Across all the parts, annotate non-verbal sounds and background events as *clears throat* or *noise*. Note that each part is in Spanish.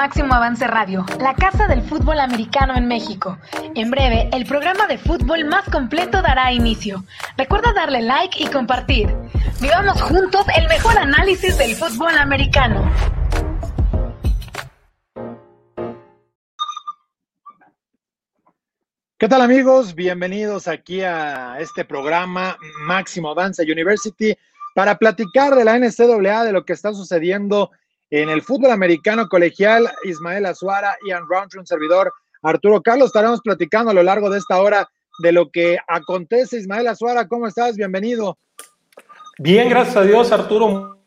Máximo Avance Radio, la casa del fútbol americano en México. En breve, el programa de fútbol más completo dará inicio. Recuerda darle like y compartir. Vivamos juntos el mejor análisis del fútbol americano. ¿Qué tal amigos? Bienvenidos aquí a este programa Máximo Avance University para platicar de la NCAA, de lo que está sucediendo en el fútbol americano colegial, Ismael Azuara, Ian Roundtree, un servidor, Arturo Carlos, estaremos platicando a lo largo de esta hora de lo que acontece. Ismael Azuara, ¿cómo estás? Bienvenido. Bien, gracias a Dios, Arturo.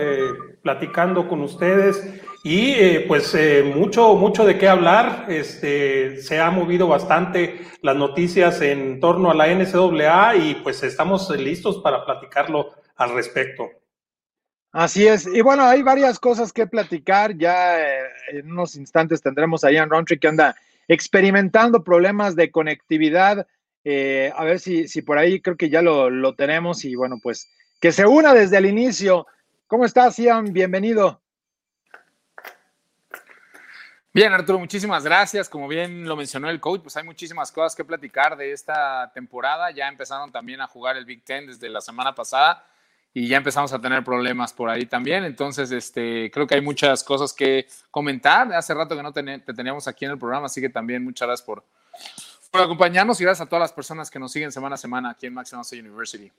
Eh, platicando con ustedes y eh, pues eh, mucho, mucho de qué hablar. Este, se ha movido bastante las noticias en torno a la NCAA y pues estamos listos para platicarlo al respecto. Así es. Y bueno, hay varias cosas que platicar. Ya eh, en unos instantes tendremos a Ian Roundtree que anda experimentando problemas de conectividad. Eh, a ver si, si por ahí creo que ya lo, lo, tenemos. Y bueno, pues que se una desde el inicio. ¿Cómo estás, Ian? Bienvenido. Bien, Arturo, muchísimas gracias. Como bien lo mencionó el coach, pues hay muchísimas cosas que platicar de esta temporada. Ya empezaron también a jugar el Big Ten desde la semana pasada y ya empezamos a tener problemas por ahí también. Entonces, este, creo que hay muchas cosas que comentar. Hace rato que no te teníamos aquí en el programa, así que también muchas gracias por, por acompañarnos y gracias a todas las personas que nos siguen semana a semana aquí en Maximum State University.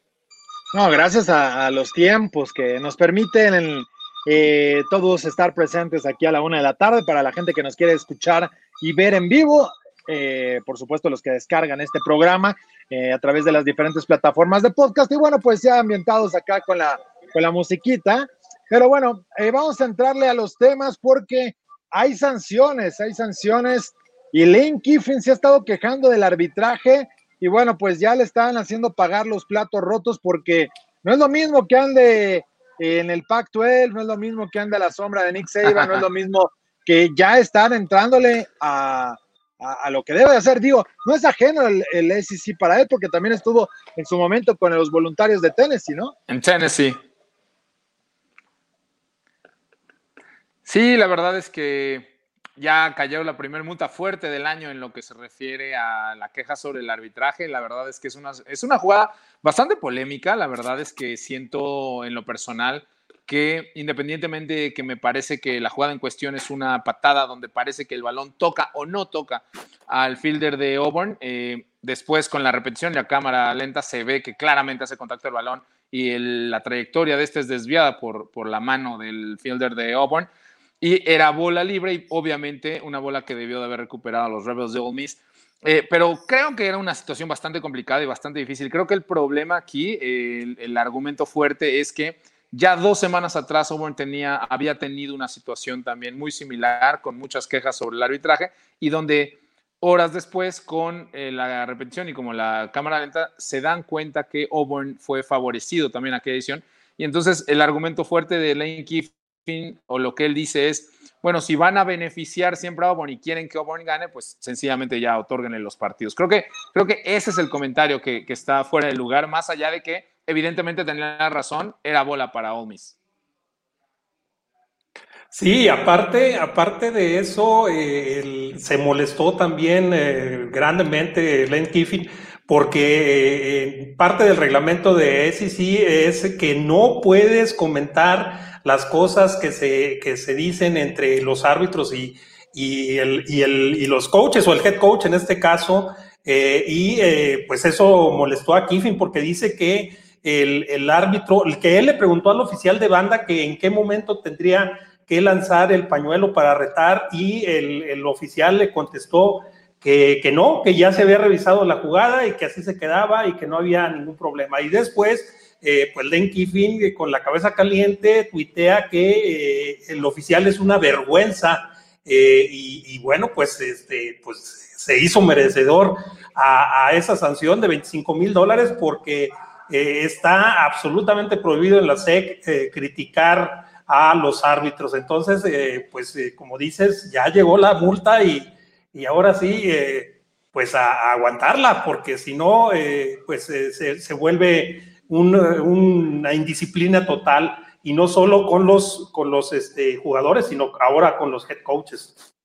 No, gracias a, los tiempos que nos permiten eh, todos estar presentes aquí a la una de la tarde para la gente que nos quiere escuchar y ver en vivo. Eh, por supuesto, los que descargan este programa eh, a través de las diferentes plataformas de podcast. Y bueno, pues ya ambientados acá con la, con la musiquita. Pero bueno, eh, vamos a entrarle a los temas porque hay sanciones, hay sanciones. Y Lane Kiffin se ha estado quejando del arbitraje. Y bueno, pues ya le están haciendo pagar los platos rotos porque no es lo mismo que ande en el Pac-12, no es lo mismo que ande a la sombra de Nick Saban, no es lo mismo *laughs* que ya están entrándole a, a, lo que debe hacer. Digo, no es ajeno el, el SEC para él, porque también estuvo en su momento con los voluntarios de Tennessee, ¿no? En Tennessee. Sí, la verdad es que ya cayó la primera multa fuerte del año en lo que se refiere a la queja sobre el arbitraje. La verdad es que es una, es una jugada bastante polémica. La verdad es que siento en lo personal que independientemente de que me parece que la jugada en cuestión es una patada donde parece que el balón toca o no toca al fielder de Auburn, eh, después con la repetición de la cámara lenta se ve que claramente hace contacto el balón y la trayectoria de este es desviada por, la mano del fielder de Auburn. Y era bola libre y obviamente una bola que debió de haber recuperado a los Rebels de Ole Miss. Eh, pero creo que era una situación bastante complicada y bastante difícil. Creo que el problema aquí, el argumento fuerte es que ya dos semanas atrás Auburn tenía, había tenido una situación también muy similar con muchas quejas sobre el arbitraje y donde horas después con eh, la repetición y como la cámara lenta se dan cuenta que Auburn fue favorecido también aquella edición y entonces el argumento fuerte de Lane Kiffin o lo que él dice es bueno, si van a beneficiar siempre a Auburn y quieren que Auburn gane, pues sencillamente ya otorguen los partidos. Creo que, creo que ese es el comentario que, que está fuera de lugar, más allá de que evidentemente tenía razón, era bola para Ole Sí, aparte, aparte de eso, eh, se molestó también eh, grandemente Len Kiffin porque eh, parte del reglamento de SEC es que no puedes comentar las cosas que se, que se dicen entre los árbitros y, y, el, y, el, y los coaches o el head coach en este caso. y pues eso molestó a Kiffin porque dice que el, árbitro, el que él le preguntó al oficial de banda que en qué momento tendría que lanzar el pañuelo para retar y el, oficial le contestó que, no, que ya se había revisado la jugada y que así se quedaba y que no había ningún problema. Y después, eh, pues Len Kiffin eh, con la cabeza caliente tuitea que eh, el oficial es una vergüenza y, bueno, pues, este, pues se hizo merecedor a, a esa sanción de 25 mil dólares porque eh, está absolutamente prohibido en la SEC eh, criticar a los árbitros. Entonces, eh, pues como dices, ya llegó la multa y, y ahora sí, pues a, aguantarla, porque si no, pues se, se, vuelve una indisciplina total y no solo con los, con los este, jugadores, sino ahora con los head coaches.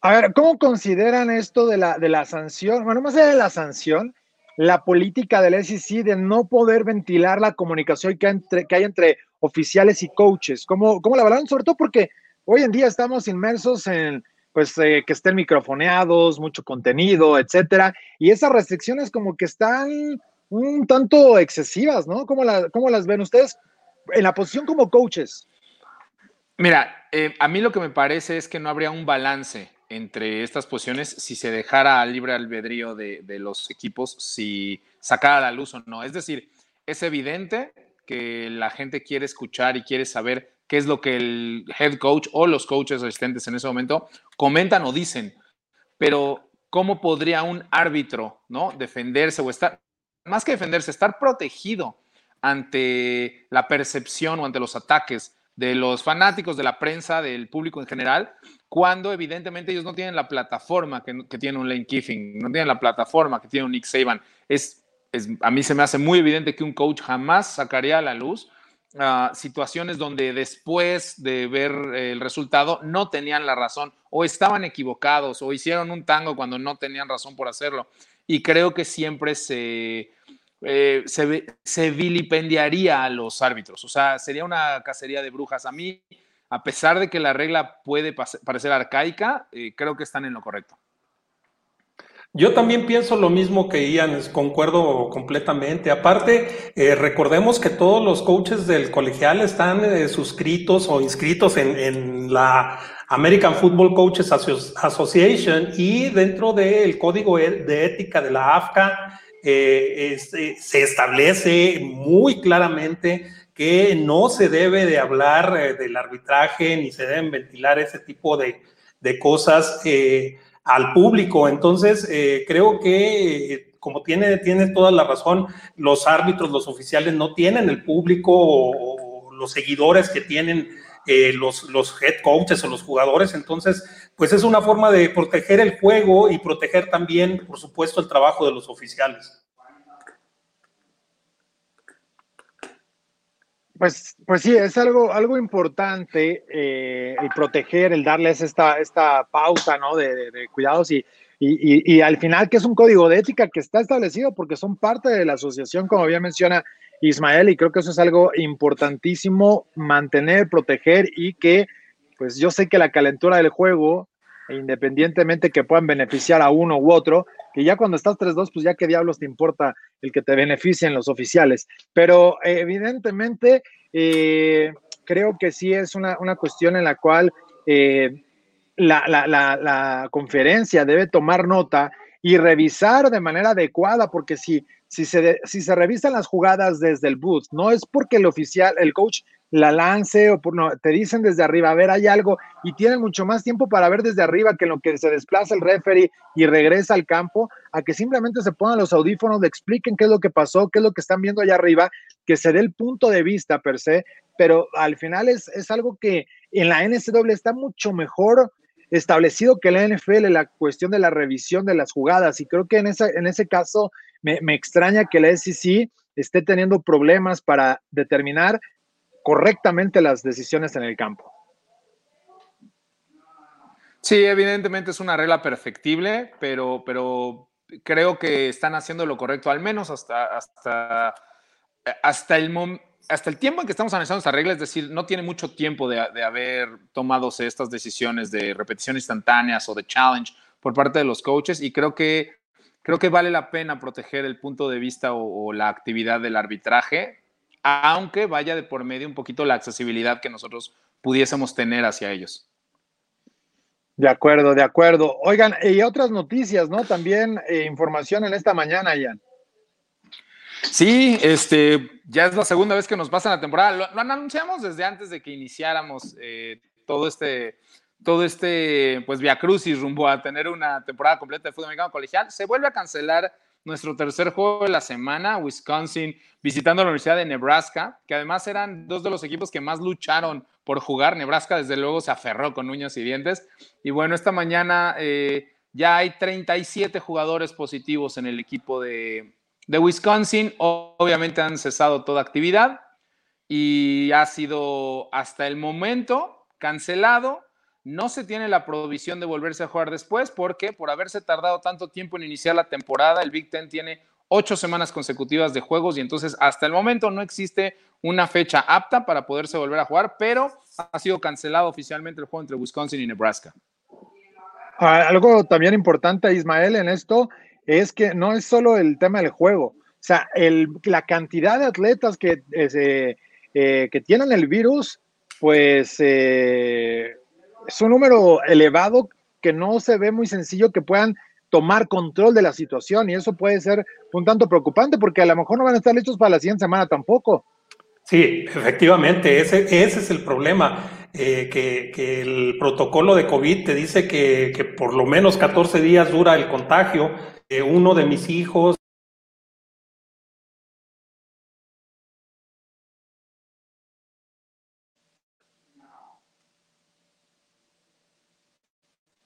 A ver, ¿cómo consideran esto de la, de la sanción? Bueno, más allá de la sanción, la política del SEC de no poder ventilar la comunicación que que hay entre oficiales y coaches. ¿Cómo, la valoran? Sobre todo porque hoy en día estamos inmersos en pues eh, que estén microfoneados, mucho contenido, etcétera, y esas restricciones como que están un tanto excesivas, ¿no? ¿Cómo, cómo las ven ustedes en la posición como coaches? Mira, eh, a mí lo que me parece es que no habría un balance entre estas posiciones si se dejara libre albedrío de, los equipos, si sacara la luz o no. Es decir, es evidente que la gente quiere escuchar y quiere saber qué es lo que el head coach o los coaches asistentes en ese momento comentan o dicen. Pero, ¿cómo podría un árbitro ¿no? defenderse o estar, más que defenderse, estar protegido ante la percepción o ante los ataques de los fanáticos, de la prensa, del público en general, cuando evidentemente ellos no tienen la plataforma que, tiene un Lane Kiffin, no tienen la plataforma que tiene un Nick Saban. Es, a mí se me hace muy evidente que un coach jamás sacaría a la luz ah, situaciones donde después de ver el resultado no tenían la razón o estaban equivocados o hicieron un tango cuando no tenían razón por hacerlo. Y creo que siempre se, eh, se, vilipendiaría a los árbitros. O sea, sería una cacería de brujas. A mí a pesar de que la regla puede parecer arcaica, eh, creo que están en lo correcto. Yo también pienso lo mismo que Ian, concuerdo completamente. Aparte, eh, recordemos que todos los coaches del colegial están suscritos o inscritos en, la American Football Coaches Association y dentro del código e, de ética de la AFCA este, se establece muy claramente que no se debe de hablar eh, del arbitraje ni se deben ventilar ese tipo de, cosas eh, al público. Entonces, eh, creo que, como tiene toda la razón, los árbitros, los oficiales no tienen el público o, los seguidores que tienen los, los head coaches o los jugadores. Entonces, pues es una forma de proteger el juego y proteger también, por supuesto, el trabajo de los oficiales. Pues, pues sí, es algo, algo importante eh, el proteger, el darles esta, esta pauta ¿no? de, cuidados y, y, y, al final que es un código de ética que está establecido porque son parte de la asociación, como bien menciona Ismael, y creo que eso es algo importantísimo, mantener, proteger y que, pues yo sé que la calentura del juego, independientemente que puedan beneficiar a uno u otro, que ya cuando estás 3-2, pues ya qué diablos te importa el que te beneficien los oficiales. Pero evidentemente, eh, creo que sí es una, cuestión en la cual eh, la, la, conferencia debe tomar nota y revisar de manera adecuada, porque si, si, se, si se revisan las jugadas desde el booth, no es porque el oficial, el coach la lance o por, no, te dicen desde arriba, a ver, hay algo y tienen mucho más tiempo para ver desde arriba que lo que se desplaza el referee y regresa al campo, a que simplemente se pongan los audífonos, le expliquen qué es lo que pasó, qué es lo que están viendo allá arriba, que se dé el punto de vista per se, pero al final es, es algo que en la NCW está mucho mejor establecido que la NFL, la cuestión de la revisión de las jugadas, y creo que en, esa, en ese caso me, me extraña que la SEC esté teniendo problemas para determinar correctamente las decisiones en el campo. Sí, evidentemente es una regla perfectible, pero, pero creo que están haciendo lo correcto, al menos hasta, hasta, hasta, el, hasta el tiempo en que estamos analizando esta regla, es decir, no tiene mucho tiempo de, haber tomado estas decisiones de repetición instantáneas o de challenge por parte de los coaches y creo que, creo que vale la pena proteger el punto de vista o la actividad del arbitraje aunque vaya de por medio un poquito la accesibilidad que nosotros pudiésemos tener hacia ellos. De acuerdo, de acuerdo. Oigan, y otras noticias, ¿no? También eh, información en esta mañana, Ian. Sí, este, ya es la segunda vez que nos pasa la temporada. Lo, anunciamos desde antes de que iniciáramos eh, todo este, todo este, pues, Via Crucis rumbo a tener una temporada completa de fútbol americano colegial. Se vuelve a cancelar nuestro tercer juego de la semana, Wisconsin visitando la Universidad de Nebraska, que además eran dos de los equipos que más lucharon por jugar. Nebraska desde luego se aferró con uñas y dientes. Y bueno, esta mañana eh, ya hay 37 jugadores positivos en el equipo de, de Wisconsin. Obviamente han cesado toda actividad. y ha sido hasta el momento cancelado. No se tiene la provisión de volverse a jugar después porque por haberse tardado tanto tiempo en iniciar la temporada, el Big Ten tiene ocho semanas consecutivas de juegos y entonces hasta el momento no existe una fecha apta para poderse volver a jugar, pero ha sido cancelado oficialmente el juego entre Wisconsin y Nebraska. Ah, algo también importante, Ismael, en esto es que no es solo el tema del juego, o sea, la cantidad de atletas que, eh, que tienen el virus, pues eh, es un número elevado que no se ve muy sencillo que puedan tomar control de la situación y eso puede ser un tanto preocupante porque a lo mejor no van a estar listos para la siguiente semana tampoco. Sí, efectivamente, ese, ese es el problema, eh, que, el protocolo de COVID te dice que, por lo menos 14 días dura el contagio. Uno de mis hijos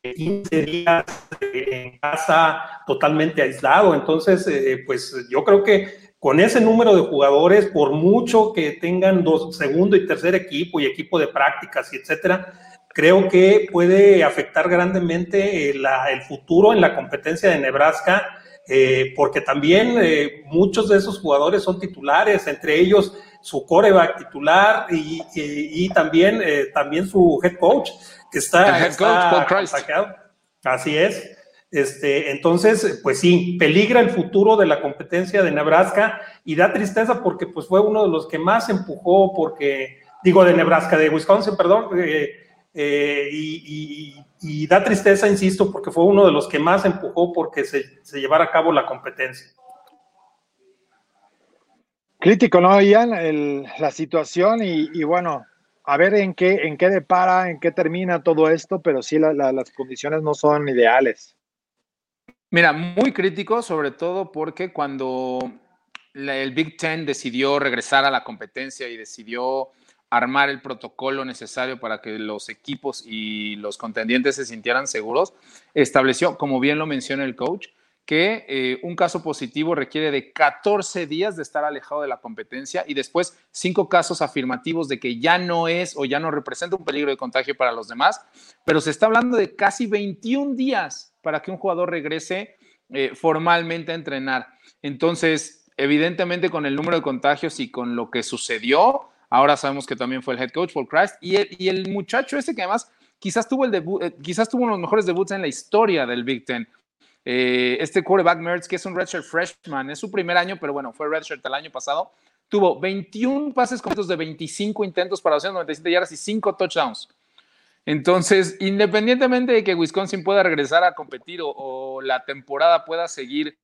15 días en casa totalmente aislado. Entonces, eh, pues yo creo que con ese número de jugadores, por mucho que tengan dos, segundo y tercer equipo y equipo de prácticas y etcétera, creo que puede afectar grandemente el, futuro en la competencia de Nebraska, eh, porque también eh, muchos de esos jugadores son titulares, entre ellos su coreback titular y, también, también su head coach que está, coach, Así es. Este, entonces, pues sí, peligra el futuro de la competencia de Nebraska y da tristeza porque pues fue uno de los que más empujó, porque, digo, de Nebraska, de Wisconsin, perdón, eh, eh, y, da tristeza, insisto, porque fue uno de los que más empujó porque se, se llevara a cabo la competencia. Crítico, ¿no, Ian? la situación y bueno, a ver en qué, en qué depara, en qué termina todo esto, pero sí las condiciones no son ideales. Mira, muy crítico, sobre todo porque cuando el Big Ten decidió regresar a la competencia y decidió armar el protocolo necesario para que los equipos y los contendientes se sintieran seguros, estableció, como bien lo menciona el coach, que eh, un caso positivo requiere de 14 días de estar alejado de la competencia y después cinco casos afirmativos de que ya no es o ya no representa un peligro de contagio para los demás, pero se está hablando de casi 21 días para que un jugador regrese eh, formalmente a entrenar. Entonces, evidentemente con el número de contagios y con lo que sucedió, ahora sabemos que también fue el head coach Paul Christ y el, muchacho ese que además quizás tuvo el eh, quizás tuvo uno de los mejores debuts en la historia del Big Ten eh, este quarterback Mertz, que es un redshirt freshman, es su primer año, pero bueno, fue redshirt el año pasado, tuvo 21 pases completos de 25 intentos para 297 yardas y 5 touchdowns. Entonces, independientemente de que Wisconsin pueda regresar a competir o, la temporada pueda seguir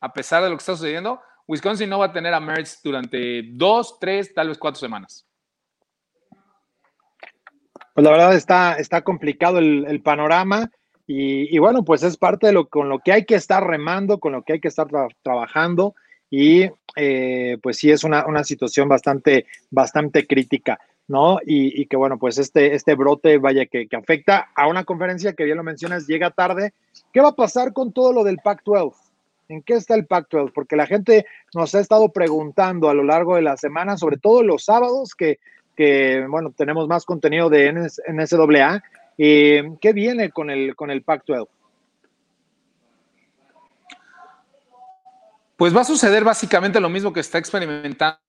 a pesar de lo que está sucediendo, Wisconsin no va a tener a Mertz durante dos, tres, tal vez cuatro semanas. Pues la verdad está, está complicado el, panorama. Y, bueno, pues es parte de lo con lo que hay que estar remando, con lo que hay que estar trabajando y eh, pues sí es una, situación bastante, bastante crítica, ¿no? Y, que bueno, pues este, este brote, vaya, que, que, afecta a una conferencia que bien lo mencionas, llega tarde. ¿Qué va a pasar con todo lo del Pac-12? ¿En qué está el Pac-12? Porque la gente nos ha estado preguntando a lo largo de la semana, sobre todo los sábados, que, que bueno, tenemos más contenido de NSAA eh, ¿Qué viene con el, con el Pac-12? Pues va a suceder básicamente lo mismo que está experimentando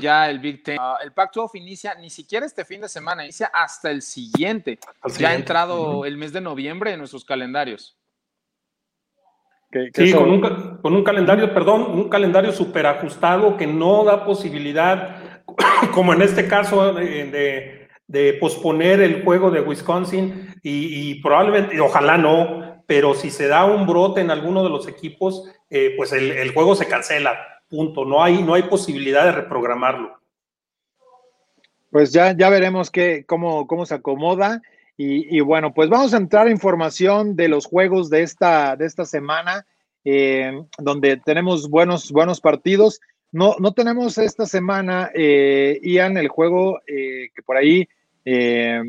ya el Big Ten. Ah, el Pac-12 inicia ni siquiera este fin de semana, inicia hasta el siguiente. Ya ha entrado el mes de noviembre en nuestros calendarios. Sí, con un, con un, calendario, perdón, un calendario súper ajustado que no da posibilidad, *coughs* como en este caso de de posponer el juego de Wisconsin y, probablemente, ojalá no, pero si se da un brote en alguno de los equipos, eh, pues el, juego se cancela, punto. No hay, no hay posibilidad de reprogramarlo. Pues ya, ya veremos qué, cómo, cómo se acomoda. Y, bueno, pues vamos a entrar a información de los juegos de esta, de esta semana, eh, donde tenemos buenos, buenos partidos. No, no tenemos esta semana, eh, Ian, el juego que por ahí eh,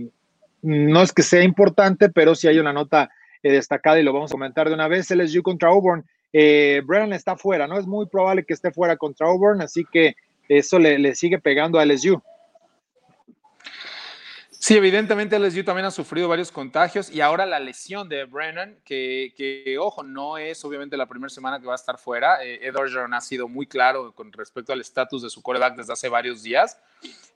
no es que sea importante, pero sí hay una nota eh, destacada y lo vamos a comentar de una vez. LSU contra Auburn. Eh, Brennan está fuera, ¿no? Es muy probable que esté fuera contra Auburn, así que eso le, sigue pegando a LSU. Sí, evidentemente LSU también ha sufrido varios contagios y ahora la lesión de Brennan, que, ojo, no es obviamente la primera semana que va a estar fuera. Eh, Ed Orgeron ha sido muy claro con respecto al estatus de su coreback desde hace varios días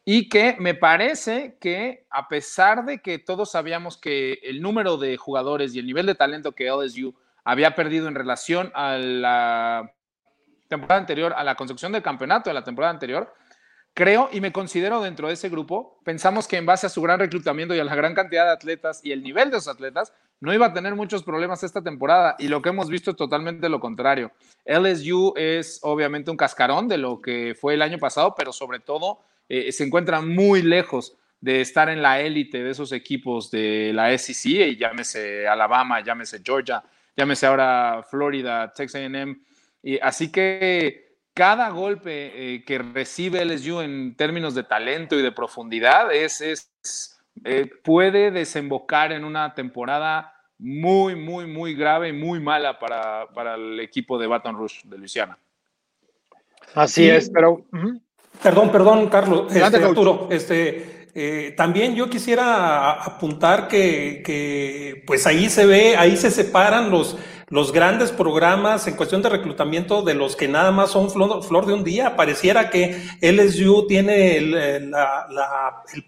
y que me parece que a pesar de que todos sabíamos que el número de jugadores y el nivel de talento que LSU había perdido en relación a la temporada anterior, a la construcción del campeonato de la temporada anterior, creo y me considero dentro de ese grupo, pensamos que en base a su gran reclutamiento y a la gran cantidad de atletas y el nivel de esos atletas, no iba a tener muchos problemas esta temporada y lo que hemos visto es totalmente lo contrario. LSU es obviamente un cascarón de lo que fue el año pasado, pero sobre todo eh, se encuentra muy lejos de estar en la élite de esos equipos de la SEC, y llámese Alabama, llámese Georgia, llámese ahora Florida, Texas AM. Y así que cada golpe eh, que recibe LSU en términos de talento y de profundidad es, es eh, puede desembocar en una temporada muy, muy, muy grave y muy mala para, para el equipo de Baton Rouge de Luisiana. Así es, pero... Perdón, perdón, Carlos, este, Arturo, este, eh, también yo quisiera apuntar que, que, pues ahí se ve, ahí se separan los, los grandes programas en cuestión de reclutamiento de los que nada más son flor, de un día. Pareciera que LSU tiene el,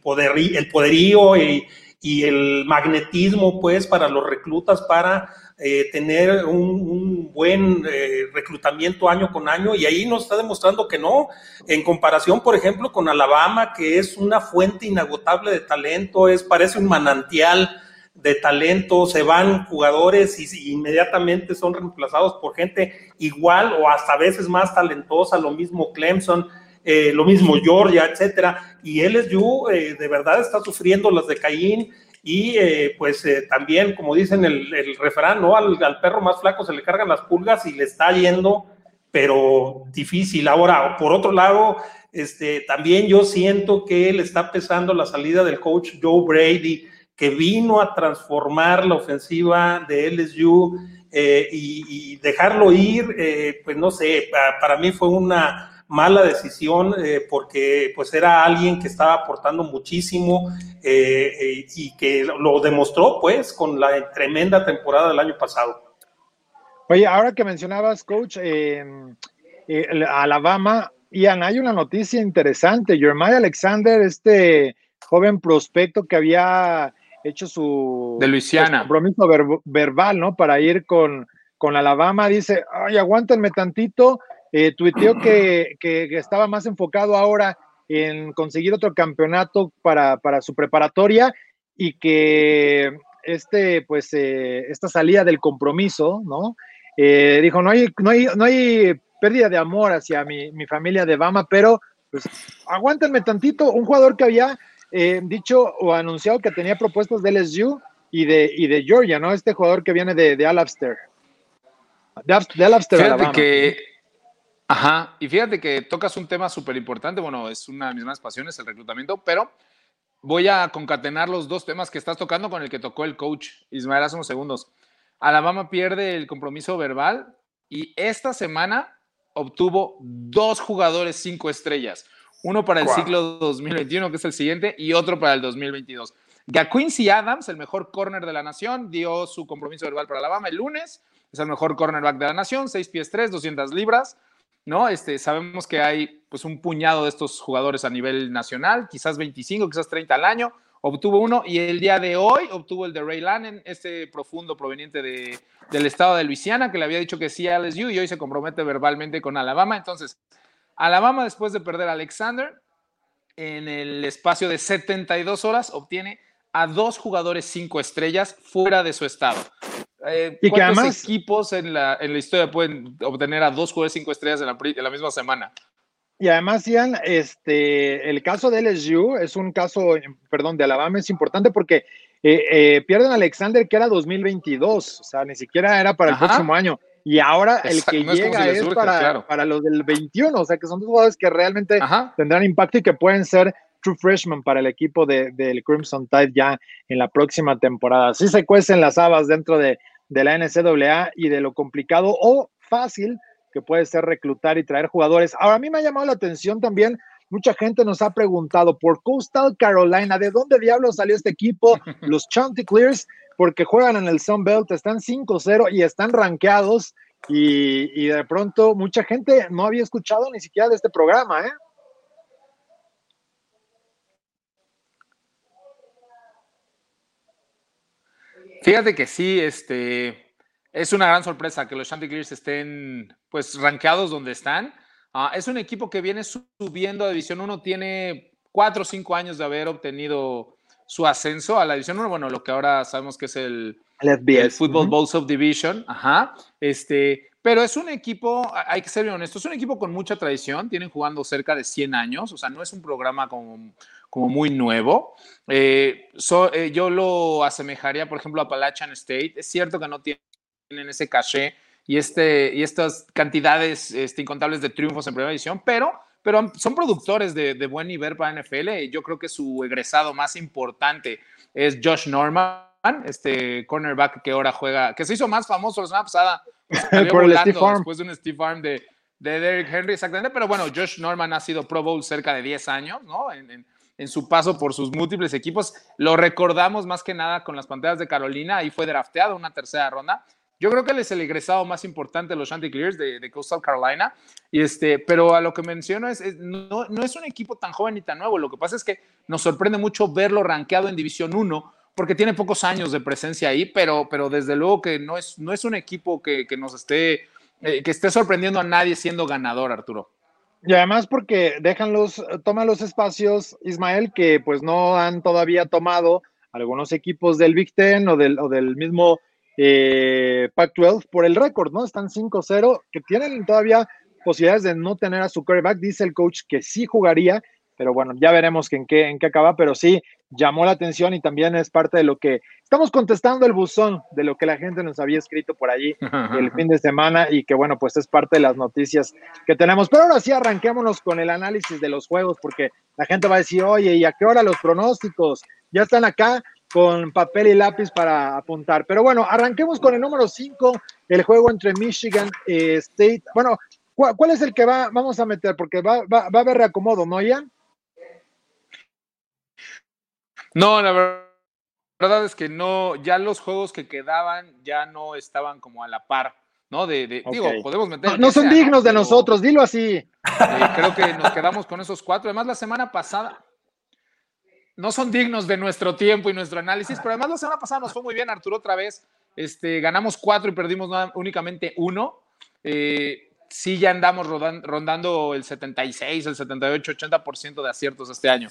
poderío y, y, el magnetismo, pues, para los reclutas para eh, tener un, buen eh, reclutamiento año con año y ahí nos está demostrando que no, en comparación, por ejemplo, con Alabama, que es una fuente inagotable de talento, es, parece un manantial de talento, se van jugadores y, inmediatamente son reemplazados por gente igual o hasta a veces más talentosa, lo mismo Clemson, eh, lo mismo Georgia, etcétera, y LSU de verdad está sufriendo las de Caín, y eh, pues eh, también, como dicen el, el refrán, ¿no? Al, perro más flaco se le cargan las pulgas y le está yendo, pero difícil. Ahora, por otro lado, este, también yo siento que le está pesando la salida del coach Joe Brady, que vino a transformar la ofensiva de LSU eh, y, dejarlo ir, pues no sé, para mí fue una mala decisión eh, porque pues era alguien que estaba aportando muchísimo eh, eh, y que lo demostró pues con la tremenda temporada del año pasado. Oye, ahora que mencionabas, coach, Alabama, Ian, hay una noticia interesante. Jeremiah Alexander, este joven prospecto que había hecho su de Luisiana. compromiso verbal, ¿no? Para ir con, con Alabama, dice, ay, aguántenme tantito, eh, tuiteó que, *clears throat* estaba más enfocado ahora en conseguir otro campeonato para, su preparatoria y que este, pues, eh, esta salida del compromiso, ¿no? Eh, dijo, no hay, no, hay, no hay pérdida de amor hacia mi, familia de Bama, pero pues aguántenme tantito, un jugador que había eh, dicho o anunciado que tenía propuestas de LSU y de, y de Georgia, ¿no? Este jugador que viene de, de Alabster. De, Alabster, Alabama. que Ajá, y fíjate que tocas un tema súper importante, bueno, es una de mis más pasiones, el reclutamiento, pero voy a concatenar los dos temas que estás tocando con el que tocó el coach Ismael hace unos segundos. Alabama pierde el compromiso verbal y esta semana obtuvo dos jugadores cinco estrellas, uno para el ciclo 2021, que es el siguiente, y otro para el 2022. Quincy Adams, el mejor corner de la nación, dio su compromiso verbal para Alabama el lunes, es el mejor cornerback de la nación, 6 pies 3, 200 libras. ¿no? Este, sabemos que hay pues un puñado de estos jugadores a nivel nacional, quizás 25, quizás 30 al año, obtuvo uno y el día de hoy obtuvo el de Ray Lannon, este profundo proveniente de, del estado de Luisiana, que le había dicho que sí a LSU y hoy se compromete verbalmente con Alabama. Entonces, Alabama después de perder a Alexander, en el espacio de 72 horas obtiene a dos jugadores cinco estrellas fuera de su estado. Eh, y que además, equipos en la, en la, historia pueden obtener a dos jugadores cinco estrellas en la, en la, misma semana? Y además, Ian, este, el caso de LSU es un caso, perdón, de Alabama es importante porque eh, eh, pierden a Alexander que era 2022, o sea, ni siquiera era para el próximo año. Y ahora el que llega es, para, para los del 21, o sea, que son dos jugadores que realmente tendrán impacto y que pueden ser true freshman para el equipo del de, Crimson Tide ya en la próxima temporada. Así se cuecen las habas dentro de, de la NCAA y de lo complicado o fácil que puede ser reclutar y traer jugadores. Ahora, a mí me ha llamado la atención también, mucha gente nos ha preguntado por Coastal Carolina, ¿de dónde diablos salió este equipo? *laughs* Los Chanticleers, porque juegan en el Sun Belt, están 5-0 y están rankeados. Y, y, de pronto mucha gente no había escuchado ni siquiera de este programa, ¿eh? Fíjate que sí, este, es una gran sorpresa que los Chanticleers estén pues rankeados donde están. Uh, es un equipo que viene subiendo a División 1, tiene cuatro o cinco años de haber obtenido su ascenso a la División 1, bueno, lo que ahora sabemos que es el, el Football Bowl Subdivision, ajá, este, pero es un equipo, hay que ser honesto, es un equipo con mucha tradición, tienen jugando cerca de 100 años, o sea, no es un programa como, como muy nuevo. Eh, so, eh, yo lo asemejaría, por ejemplo, a Appalachian State. Es cierto que no tienen ese caché y, este, y estas cantidades este, incontables de triunfos en primera división, pero, pero son productores de, de buen nivel para NFL. Yo creo que su egresado más importante es Josh Norman, este cornerback que ahora juega, que se hizo más famoso la semana pasada *laughs* por el Steve Farm. Después de un Steve Farm de, de Derrick Henry, exactamente. Pero bueno, Josh Norman ha sido Pro Bowl cerca de 10 años, ¿no? En, en, en, su paso por sus múltiples equipos. Lo recordamos más que nada con las pantallas de Carolina. Ahí fue drafteado una tercera ronda. Yo creo que él es el egresado más importante de los Chanticleers de, de Coastal Carolina. Y este, pero a lo que menciono es, es no, no, es un equipo tan joven ni tan nuevo. Lo que pasa es que nos sorprende mucho verlo rankeado en División 1 porque tiene pocos años de presencia ahí, pero, pero desde luego que no es, no es un equipo que, que nos esté, eh, que esté sorprendiendo a nadie siendo ganador, Arturo. Y además porque dejan los, toman los espacios, Ismael, que pues no han todavía tomado algunos equipos del Big Ten o del, o del mismo eh, Pac-12 por el récord, ¿no? Están 5-0, que tienen todavía posibilidades de no tener a su quarterback. Dice el coach que sí jugaría, pero bueno, ya veremos en qué, en qué acaba, pero sí llamó la atención y también es parte de lo que estamos contestando el buzón de lo que la gente nos había escrito por allí *laughs* el fin de semana y que bueno, pues es parte de las noticias que tenemos. Pero ahora sí arranquémonos con el análisis de los juegos porque la gente va a decir, oye, ¿y a qué hora los pronósticos? Ya están acá con papel y lápiz para apuntar. Pero bueno, arranquemos con el número 5, el juego entre Michigan eh, State. Bueno, ¿cuál, ¿cuál, es el que va, vamos a meter? Porque va, va, va a haber reacomodo, ¿no, Ian? No, la verdad es que no, ya los juegos que quedaban ya no estaban como a la par, ¿no? De, de okay. digo, podemos meter. No, no son sea, dignos ¿no? de nosotros, dilo así. Eh, creo que nos quedamos con esos cuatro. Además, la semana pasada no son dignos de nuestro tiempo y nuestro análisis, pero además la semana pasada nos fue muy bien, Arturo, otra vez. Este, ganamos cuatro y perdimos únicamente uno. Eh, sí, ya andamos rondando el 76, el 78, 80% de aciertos este año.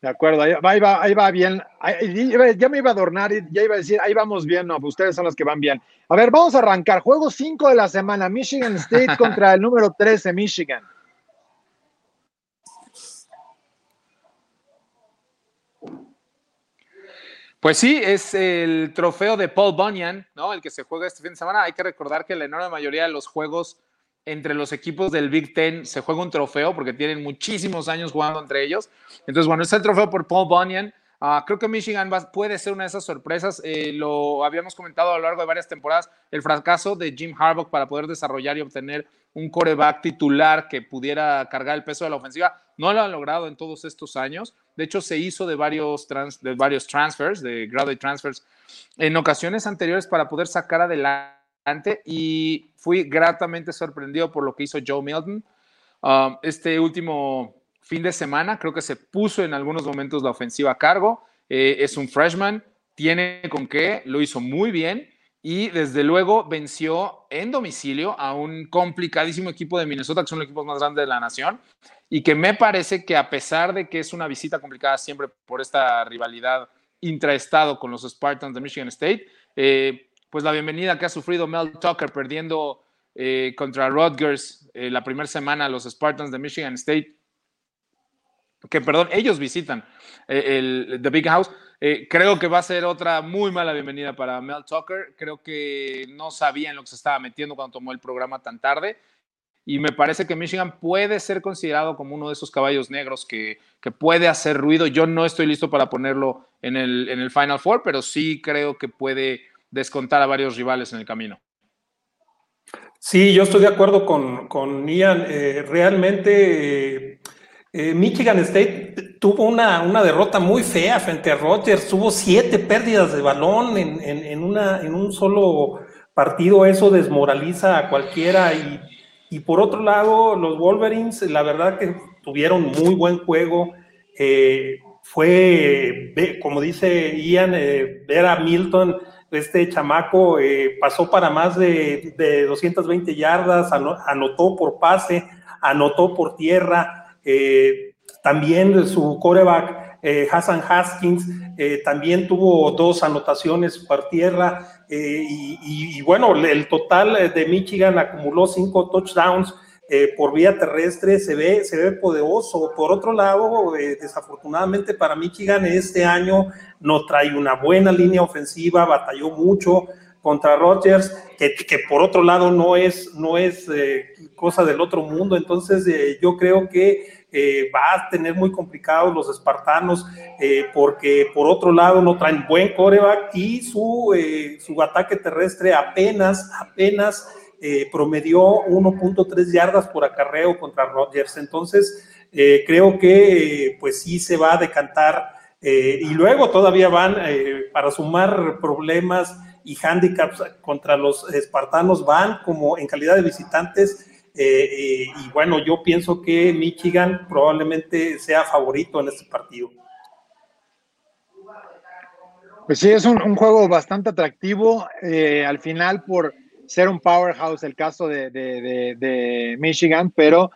De acuerdo, ahí va, ahí va, ahí va bien. Ahí, ya me iba a adornar y ya iba a decir, ahí vamos bien, no, pues ustedes son los que van bien. A ver, vamos a arrancar. Juego 5 de la semana, Michigan State *laughs* contra el número 13, Michigan. Pues sí, es el trofeo de Paul Bunyan, ¿no? El que se juega este fin de semana. Hay que recordar que la enorme mayoría de los juegos entre los equipos del Big Ten se juega un trofeo porque tienen muchísimos años jugando entre ellos. Entonces, bueno, es el trofeo por Paul Bunyan. Uh, creo que Michigan va, puede ser una de esas sorpresas. Eh, lo habíamos comentado a lo largo de varias temporadas, el fracaso de Jim Harbaugh para poder desarrollar y obtener un coreback titular que pudiera cargar el peso de la ofensiva. No lo han logrado en todos estos años. De hecho, se hizo de varios, trans, de varios transfers, de graduate transfers, en ocasiones anteriores para poder sacar adelante y fui gratamente sorprendido por lo que hizo Joe Milton. Um, este último fin de semana creo que se puso en algunos momentos la ofensiva a cargo. Eh, es un freshman, tiene con qué, lo hizo muy bien y desde luego venció en domicilio a un complicadísimo equipo de Minnesota, que son los equipos más grandes de la nación, y que me parece que a pesar de que es una visita complicada siempre por esta rivalidad intraestado con los Spartans de Michigan State, eh, pues la bienvenida que ha sufrido Mel Tucker perdiendo eh, contra Rutgers la primera semana los Spartans de Michigan State, que perdón, ellos visitan eh, el The Big House. Eh, creo que va a ser otra muy mala bienvenida para Mel Tucker. Creo que no sabía en lo que se estaba metiendo cuando tomó el programa tan tarde. Y me parece que Michigan puede ser considerado como uno de esos caballos negros que, que puede hacer ruido. Yo no estoy listo para ponerlo en el, en el Final Four, pero sí creo que puede descontar a varios rivales en el camino. Sí, yo estoy de acuerdo con, con Ian. Eh, realmente Michigan State tuvo una, una, derrota muy fea frente a Rogers. Tuvo siete pérdidas de balón en, en, una, en un solo partido. Eso desmoraliza a cualquiera. Y, y, por otro lado, los Wolverines, la verdad que tuvieron muy buen juego. Eh, fue, como dice Ian, ver a Milton este chamaco eh, pasó para más de, 220 yardas, anotó por pase, anotó por tierra. Eh, también su coreback, eh, Hassan Haskins, también tuvo dos anotaciones por tierra. y, bueno, el total de Michigan acumuló cinco touchdowns. por vía terrestre se ve, se ve poderoso. Por otro lado, desafortunadamente para Michigan este año no trae una buena línea ofensiva, batalló mucho contra Rodgers, que, que por otro lado no es, no es eh, cosa del otro mundo, entonces eh, yo creo que eh, va a tener muy complicados los espartanos, porque por otro lado no traen buen coreback y su, su ataque terrestre apenas, apenas promedió 1.3 yardas por acarreo contra Rodgers, entonces creo que pues sí se va a decantar eh, y luego todavía van eh, para sumar problemas y handicaps contra los espartanos, van como en calidad de visitantes. Eh, y bueno, yo pienso que Michigan probablemente sea favorito en este partido. Pues sí, es un, juego bastante atractivo. al final, por ser un powerhouse, el caso de, de Michigan, pero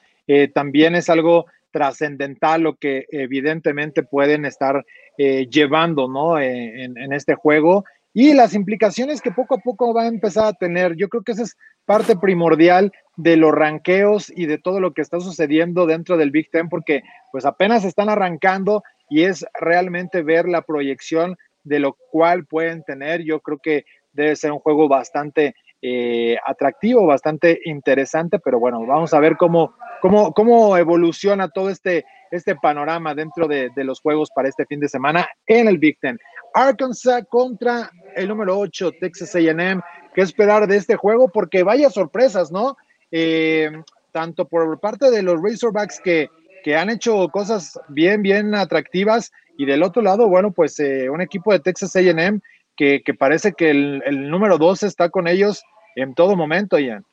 también es algo trascendental lo que evidentemente pueden estar eh, llevando ¿no? Eh, en, este juego y las implicaciones que poco a poco va a empezar a tener. Yo creo que esa es parte primordial de los ranqueos y de todo lo que está sucediendo dentro del Big Ten, porque pues apenas están arrancando y es realmente ver la proyección de lo cual pueden tener. Yo creo que debe ser un juego bastante eh, atractivo, bastante interesante, pero bueno, vamos a ver cómo, cómo, cómo evoluciona todo este, este panorama dentro de, los juegos para este fin de semana en el Big Ten. Arkansas contra el número 8, Texas AM. ¿Qué esperar de este juego? Porque vaya sorpresas, ¿no? Eh, tanto por parte de los Razorbacks que, que han hecho cosas bien, bien atractivas, y del otro lado, bueno, pues eh, un equipo de Texas AM que, parece que el, número 2 está con ellos en todo momento, Ian.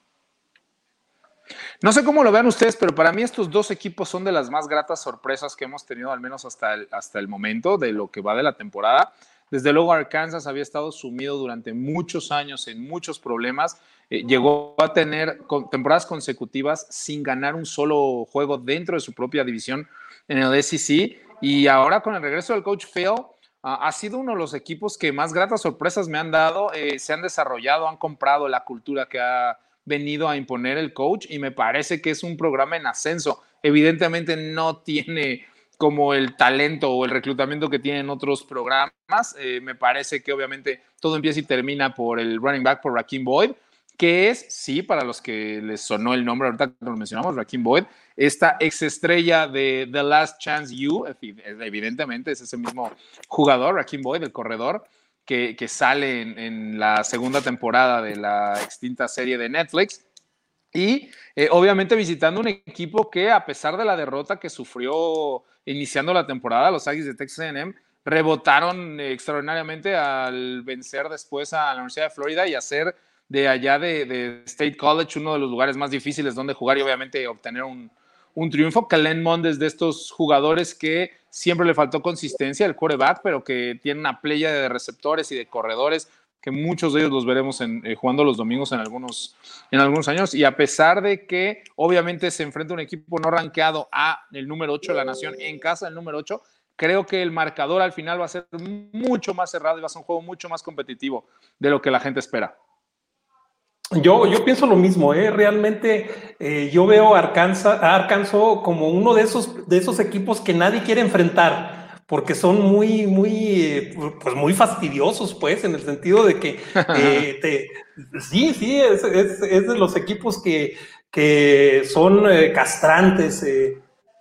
No sé cómo lo vean ustedes, pero para mí estos dos equipos son de las más gratas sorpresas que hemos tenido, al menos hasta el, hasta el momento de lo que va de la temporada. Desde luego, Arkansas había estado sumido durante muchos años en muchos problemas. Eh, llegó a tener temporadas consecutivas sin ganar un solo juego dentro de su propia división en el SEC. Y ahora con el regreso del coach Phil, ha sido uno de los equipos que más gratas sorpresas me han dado. Eh, se han desarrollado, han comprado la cultura que ha venido a imponer el coach y me parece que es un programa en ascenso. Evidentemente no tiene como el talento o el reclutamiento que tienen otros programas. Eh, me parece que obviamente todo empieza y termina por el running back, por Raheem Boyd, que es, sí, para los que les sonó el nombre, ahorita que lo mencionamos, Raheem Boyd, esta ex estrella de The Last Chance You, evidentemente es ese mismo jugador, Raheem Boyd, el corredor, que, sale en, la segunda temporada de la extinta serie de Netflix. Y eh, obviamente visitando un equipo que a pesar de la derrota que sufrió iniciando la temporada, los Aggies de Texas A&M rebotaron extraordinariamente al vencer después a la Universidad de Florida y hacer de allá de, State College uno de los lugares más difíciles donde jugar y obviamente obtener un, un triunfo. Kellen Mond es de estos jugadores que siempre le faltó consistencia, el quarterback, pero que tiene una playa de receptores y de corredores que muchos de ellos los veremos eh, jugando los domingos en algunos, en algunos años. Y a pesar de que obviamente se enfrenta un equipo no rankeado a el número 8 de la nación en casa, el número 8, creo que el marcador al final va a ser mucho más cerrado y va a ser un juego mucho más competitivo de lo que la gente espera. Yo, yo pienso lo mismo, ¿eh? realmente eh, yo veo a Arkansas, como uno de esos, de esos equipos que nadie quiere enfrentar, porque son muy, muy, pues muy fastidiosos, pues, en el sentido de que, *laughs* eh, sí, sí, es, es, es, de los equipos que, que son eh, castrantes,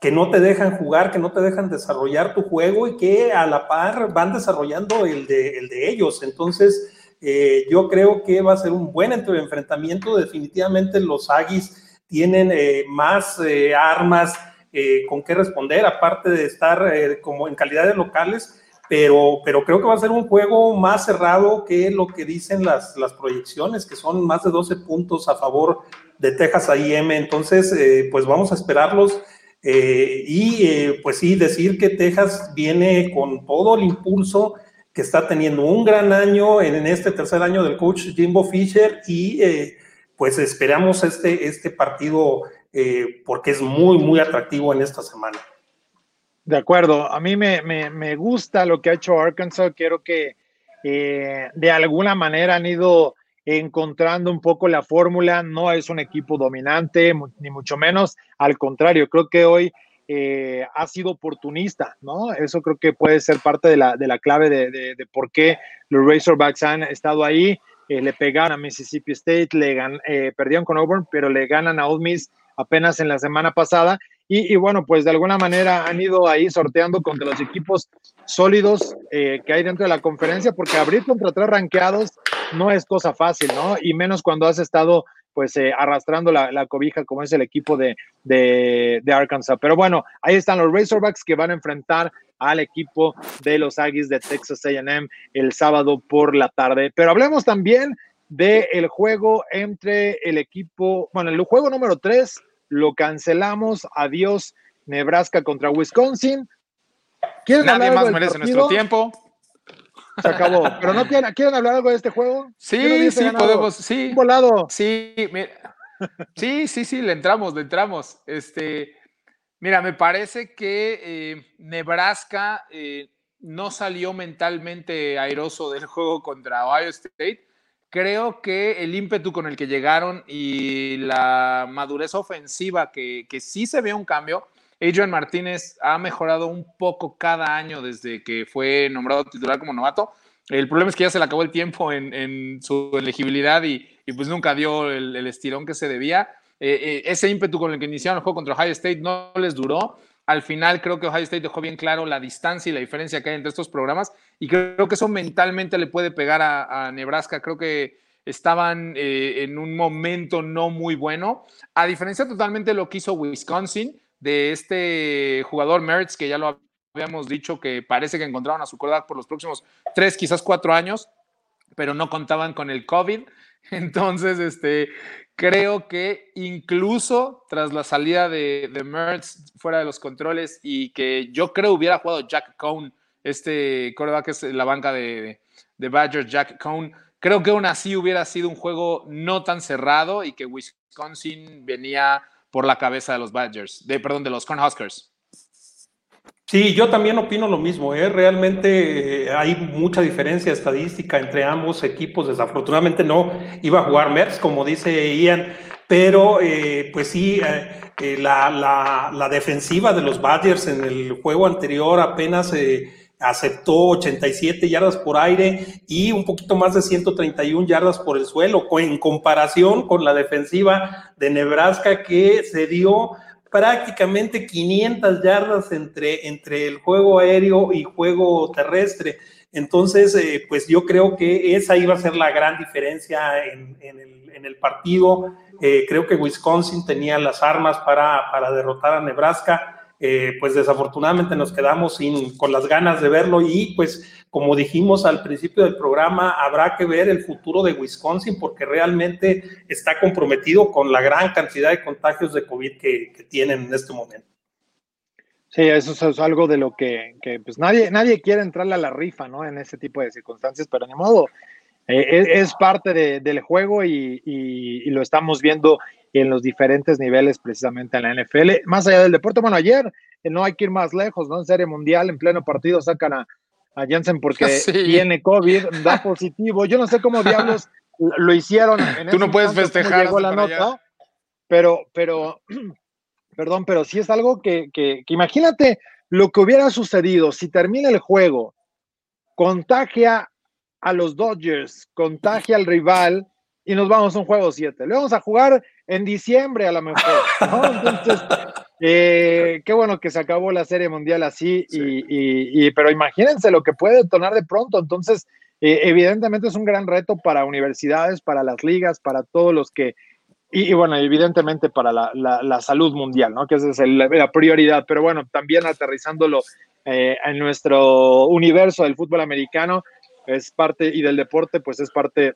que no te dejan jugar, que no te dejan desarrollar tu juego y que a la par van desarrollando el de, el de ellos. Entonces, Eh, yo creo que va a ser un buen enfrentamiento. Definitivamente los Aggies tienen eh, más eh, armas con qué responder, aparte de estar como en calidad locales. Pero, pero creo que va a ser un juego más cerrado que lo que dicen las, las proyecciones, que son más de 12 puntos a favor de Texas A&M. Entonces, pues vamos a esperarlos. y pues sí, decir que Texas viene con todo el impulso que está teniendo un gran año en este tercer año del coach Jimbo Fisher y eh, pues esperamos este, este partido eh, porque es muy, muy atractivo en esta semana. De acuerdo, a mí me, me, gusta lo que ha hecho Arkansas, quiero que eh, de alguna manera han ido encontrando un poco la fórmula, no es un equipo dominante, ni mucho menos, al contrario, creo que hoy eh, ha sido oportunista, ¿no? Eso creo que puede ser parte de la, de la clave de, de, por qué los Razorbacks han estado ahí. Eh, le pegaron a Mississippi State, le eh, perdieron con Auburn, pero le ganan a Ole Miss apenas en la semana pasada. Y, bueno, pues de alguna manera han ido ahí sorteando contra los equipos sólidos que hay dentro de la conferencia, porque abrir contra tres ranqueados no es cosa fácil, ¿no? Y menos cuando has estado pues eh, arrastrando la, cobija como es el equipo de, Arkansas. Pero bueno, ahí están los Razorbacks que van a enfrentar al equipo de los Aggies de Texas AM el sábado por la tarde. Pero hablemos también del juego entre el equipo, bueno, el juego número 3 lo cancelamos, adiós Nebraska contra Wisconsin. Nadie más merece nuestro tiempo. Se acabó. *laughs* Pero no quieren, ¿quieren hablar algo de este juego? Sí, sí, podemos. Sí. Un volado. Sí, sí, sí, sí, le entramos, le entramos. Este, mira, me parece que eh, Nebraska eh, no salió mentalmente airoso del juego contra Ohio State. Creo que el ímpetu con el que llegaron y la madurez ofensiva, que, que sí se ve un cambio, Adrian Martínez ha mejorado un poco cada año desde que fue nombrado titular como novato. El problema es que ya se le acabó el tiempo en, su elegibilidad y, pues nunca dio el, estirón que se debía. Eh, eh, ese ímpetu con el que iniciaron el juego contra Ohio State no les duró. Al final creo que Ohio State dejó bien claro la distancia y la diferencia que hay entre estos programas y creo que eso mentalmente le puede pegar a, Nebraska. Creo que estaban eh, en un momento no muy bueno, a diferencia totalmente de lo que hizo Wisconsin, de este jugador Mertz, que ya lo habíamos dicho que parece que encontraron a su quarterback por los próximos tres, quizás cuatro años, pero no contaban con el COVID. *laughs* Entonces, este, creo que incluso tras la salida de, de fuera de los controles y que yo creo hubiera jugado Jack Cohn, este quarterback es la banca de, de Badgers, Jack Cohn, creo que aún así hubiera sido un juego no tan cerrado y que Wisconsin venía por la cabeza de los Badgers, perdón, de los Cornhuskers. Sí, yo también opino lo mismo. ¿eh? Realmente eh, hay mucha diferencia estadística entre ambos equipos. Desafortunadamente no iba a jugar Merckx, como dice Ian, pero eh, pues sí, la, la, la, defensiva de los Badgers en el juego anterior apenas aceptó 87 yardas por aire y un poquito más de 131 yardas por el suelo, en comparación con la defensiva de Nebraska que se dio prácticamente 500 yardas entre, entre el juego aéreo y juego terrestre. Entonces, eh, pues yo creo que esa iba a ser la gran diferencia en, el, partido. Eh, creo que Wisconsin tenía las armas para, para derrotar a Nebraska eh, pues desafortunadamente nos quedamos sin, con las ganas de verlo y pues como dijimos al principio del programa, habrá que ver el futuro de Wisconsin porque realmente está comprometido con la gran cantidad de contagios de COVID que, tienen en este momento. Sí, eso es algo de lo que, pues nadie, nadie quiere entrarle a la rifa, ¿no? En ese tipo de circunstancias, pero ni modo, eh, es, parte del juego y, y, lo estamos viendo en los diferentes niveles precisamente en la NFL. Más allá del deporte, bueno, ayer eh, no hay que ir más lejos, ¿no? En Serie Mundial, en pleno partido, sacan a, a Jensen porque *laughs* tiene COVID, da *laughs* positivo. Yo no sé cómo diablos lo hicieron. En Tú no puedes festejar. Llegó la nota, pero, pero, *clears throat* perdón, pero sí es algo que, que, que imagínate lo que hubiera sucedido si termina el juego, contagia a los Dodgers, contagia al rival y nos vamos a un juego 7. Le vamos a jugar en diciembre a lo mejor, Entonces, eh, qué bueno que se acabó la Serie Mundial así, y, pero imagínense lo que puede detonar de pronto. Entonces, eh, evidentemente es un gran reto para universidades, para las ligas, para todos los que, y, bueno, evidentemente para la, salud mundial, ¿no? Que esa es la prioridad, pero bueno, también aterrizándolo eh, en nuestro universo del fútbol americano, es parte, y del deporte, pues es parte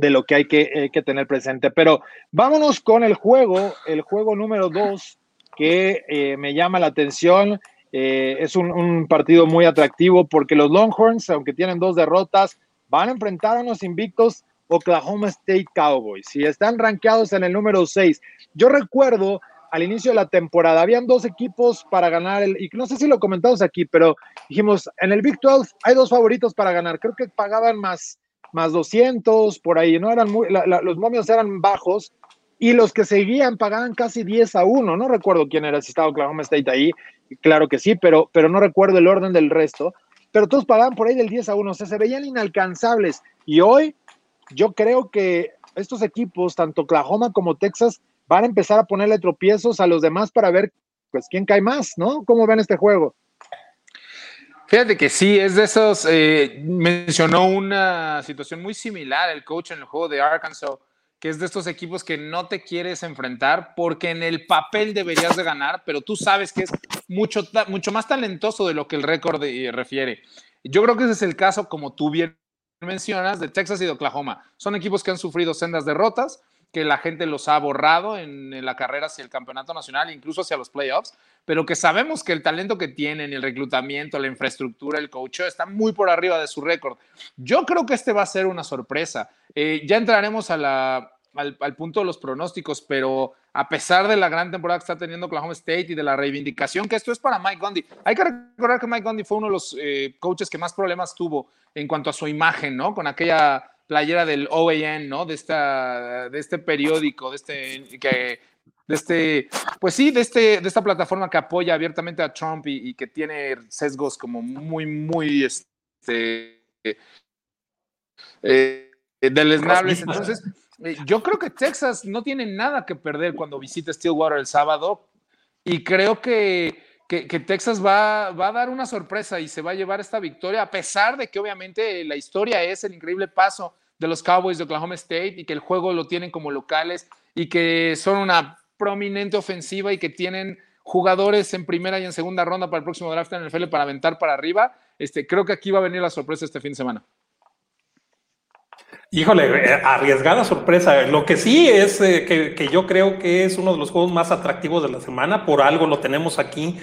de lo que hay que, tener presente. Pero vámonos con el juego, el juego número dos, que eh, me llama la atención. Eh, es un, partido muy atractivo porque los Longhorns, aunque tienen dos derrotas, van a enfrentar a unos invictos Oklahoma State Cowboys y están rankeados en el número 6. Yo recuerdo al inicio de la temporada, habían dos equipos para ganar, el, y no sé si lo comentamos aquí, pero dijimos, en el Big 12 hay dos favoritos para ganar, creo que pagaban más, más 200 por ahí, no eran muy, los momios eran bajos, y los que seguían pagaban casi 10 a 1, no recuerdo quién era, si estaba Oklahoma State ahí, claro que sí, pero, pero no recuerdo el orden del resto, pero todos pagaban por ahí del 10 a 1, o sea, se veían inalcanzables, y hoy yo creo que estos equipos, tanto Oklahoma como Texas, van a empezar a ponerle tropiezos a los demás para ver, pues, quién cae más, ¿no? ¿Cómo ven este juego? Fíjate que sí, es de esos, eh, mencionó una situación muy similar el coach en el juego de Arkansas, que es de estos equipos que no te quieres enfrentar porque en el papel deberías de ganar, pero tú sabes que es mucho, mucho más talentoso de lo que el récord refiere. Yo creo que ese es el caso, como tú bien mencionas, de Texas y de Oklahoma. Son equipos que han sufrido sendas derrotas, que la gente los ha borrado en, la carrera hacia el campeonato nacional, incluso hacia los playoffs, pero que sabemos que el talento que tienen, el reclutamiento, la infraestructura, el coach está muy por arriba de su récord. Yo creo que este va a ser una sorpresa. Eh, ya entraremos al, al, punto de los pronósticos, pero a pesar de la gran temporada que está teniendo Oklahoma State y de la reivindicación, que esto es para Mike Gundy. Hay que recordar que Mike Gundy fue uno de los eh, coaches que más problemas tuvo en cuanto a su imagen, ¿no? Con aquella playera del OAN, ¿no? De, esta, de este periódico, de este, que, de este, pues sí, de, este, de esta plataforma que apoya abiertamente a Trump y, que tiene sesgos como muy, muy, este, eh, deleznables. Entonces, eh, yo creo que Texas no tiene nada que perder cuando visite Stillwater el sábado y creo que, que, Texas va, va, a dar una sorpresa y se va a llevar esta victoria, a pesar de que obviamente la historia es el increíble paso de los Cowboys de Oklahoma State y que el juego lo tienen como locales y que son una prominente ofensiva y que tienen jugadores en primera y en segunda ronda para el próximo draft en el NFL para aventar para arriba. Este, creo que aquí va a venir la sorpresa este fin de semana. Híjole, eh, arriesgada sorpresa. Lo que sí es eh, que, yo creo que es uno de los juegos más atractivos de la semana, por algo lo tenemos aquí,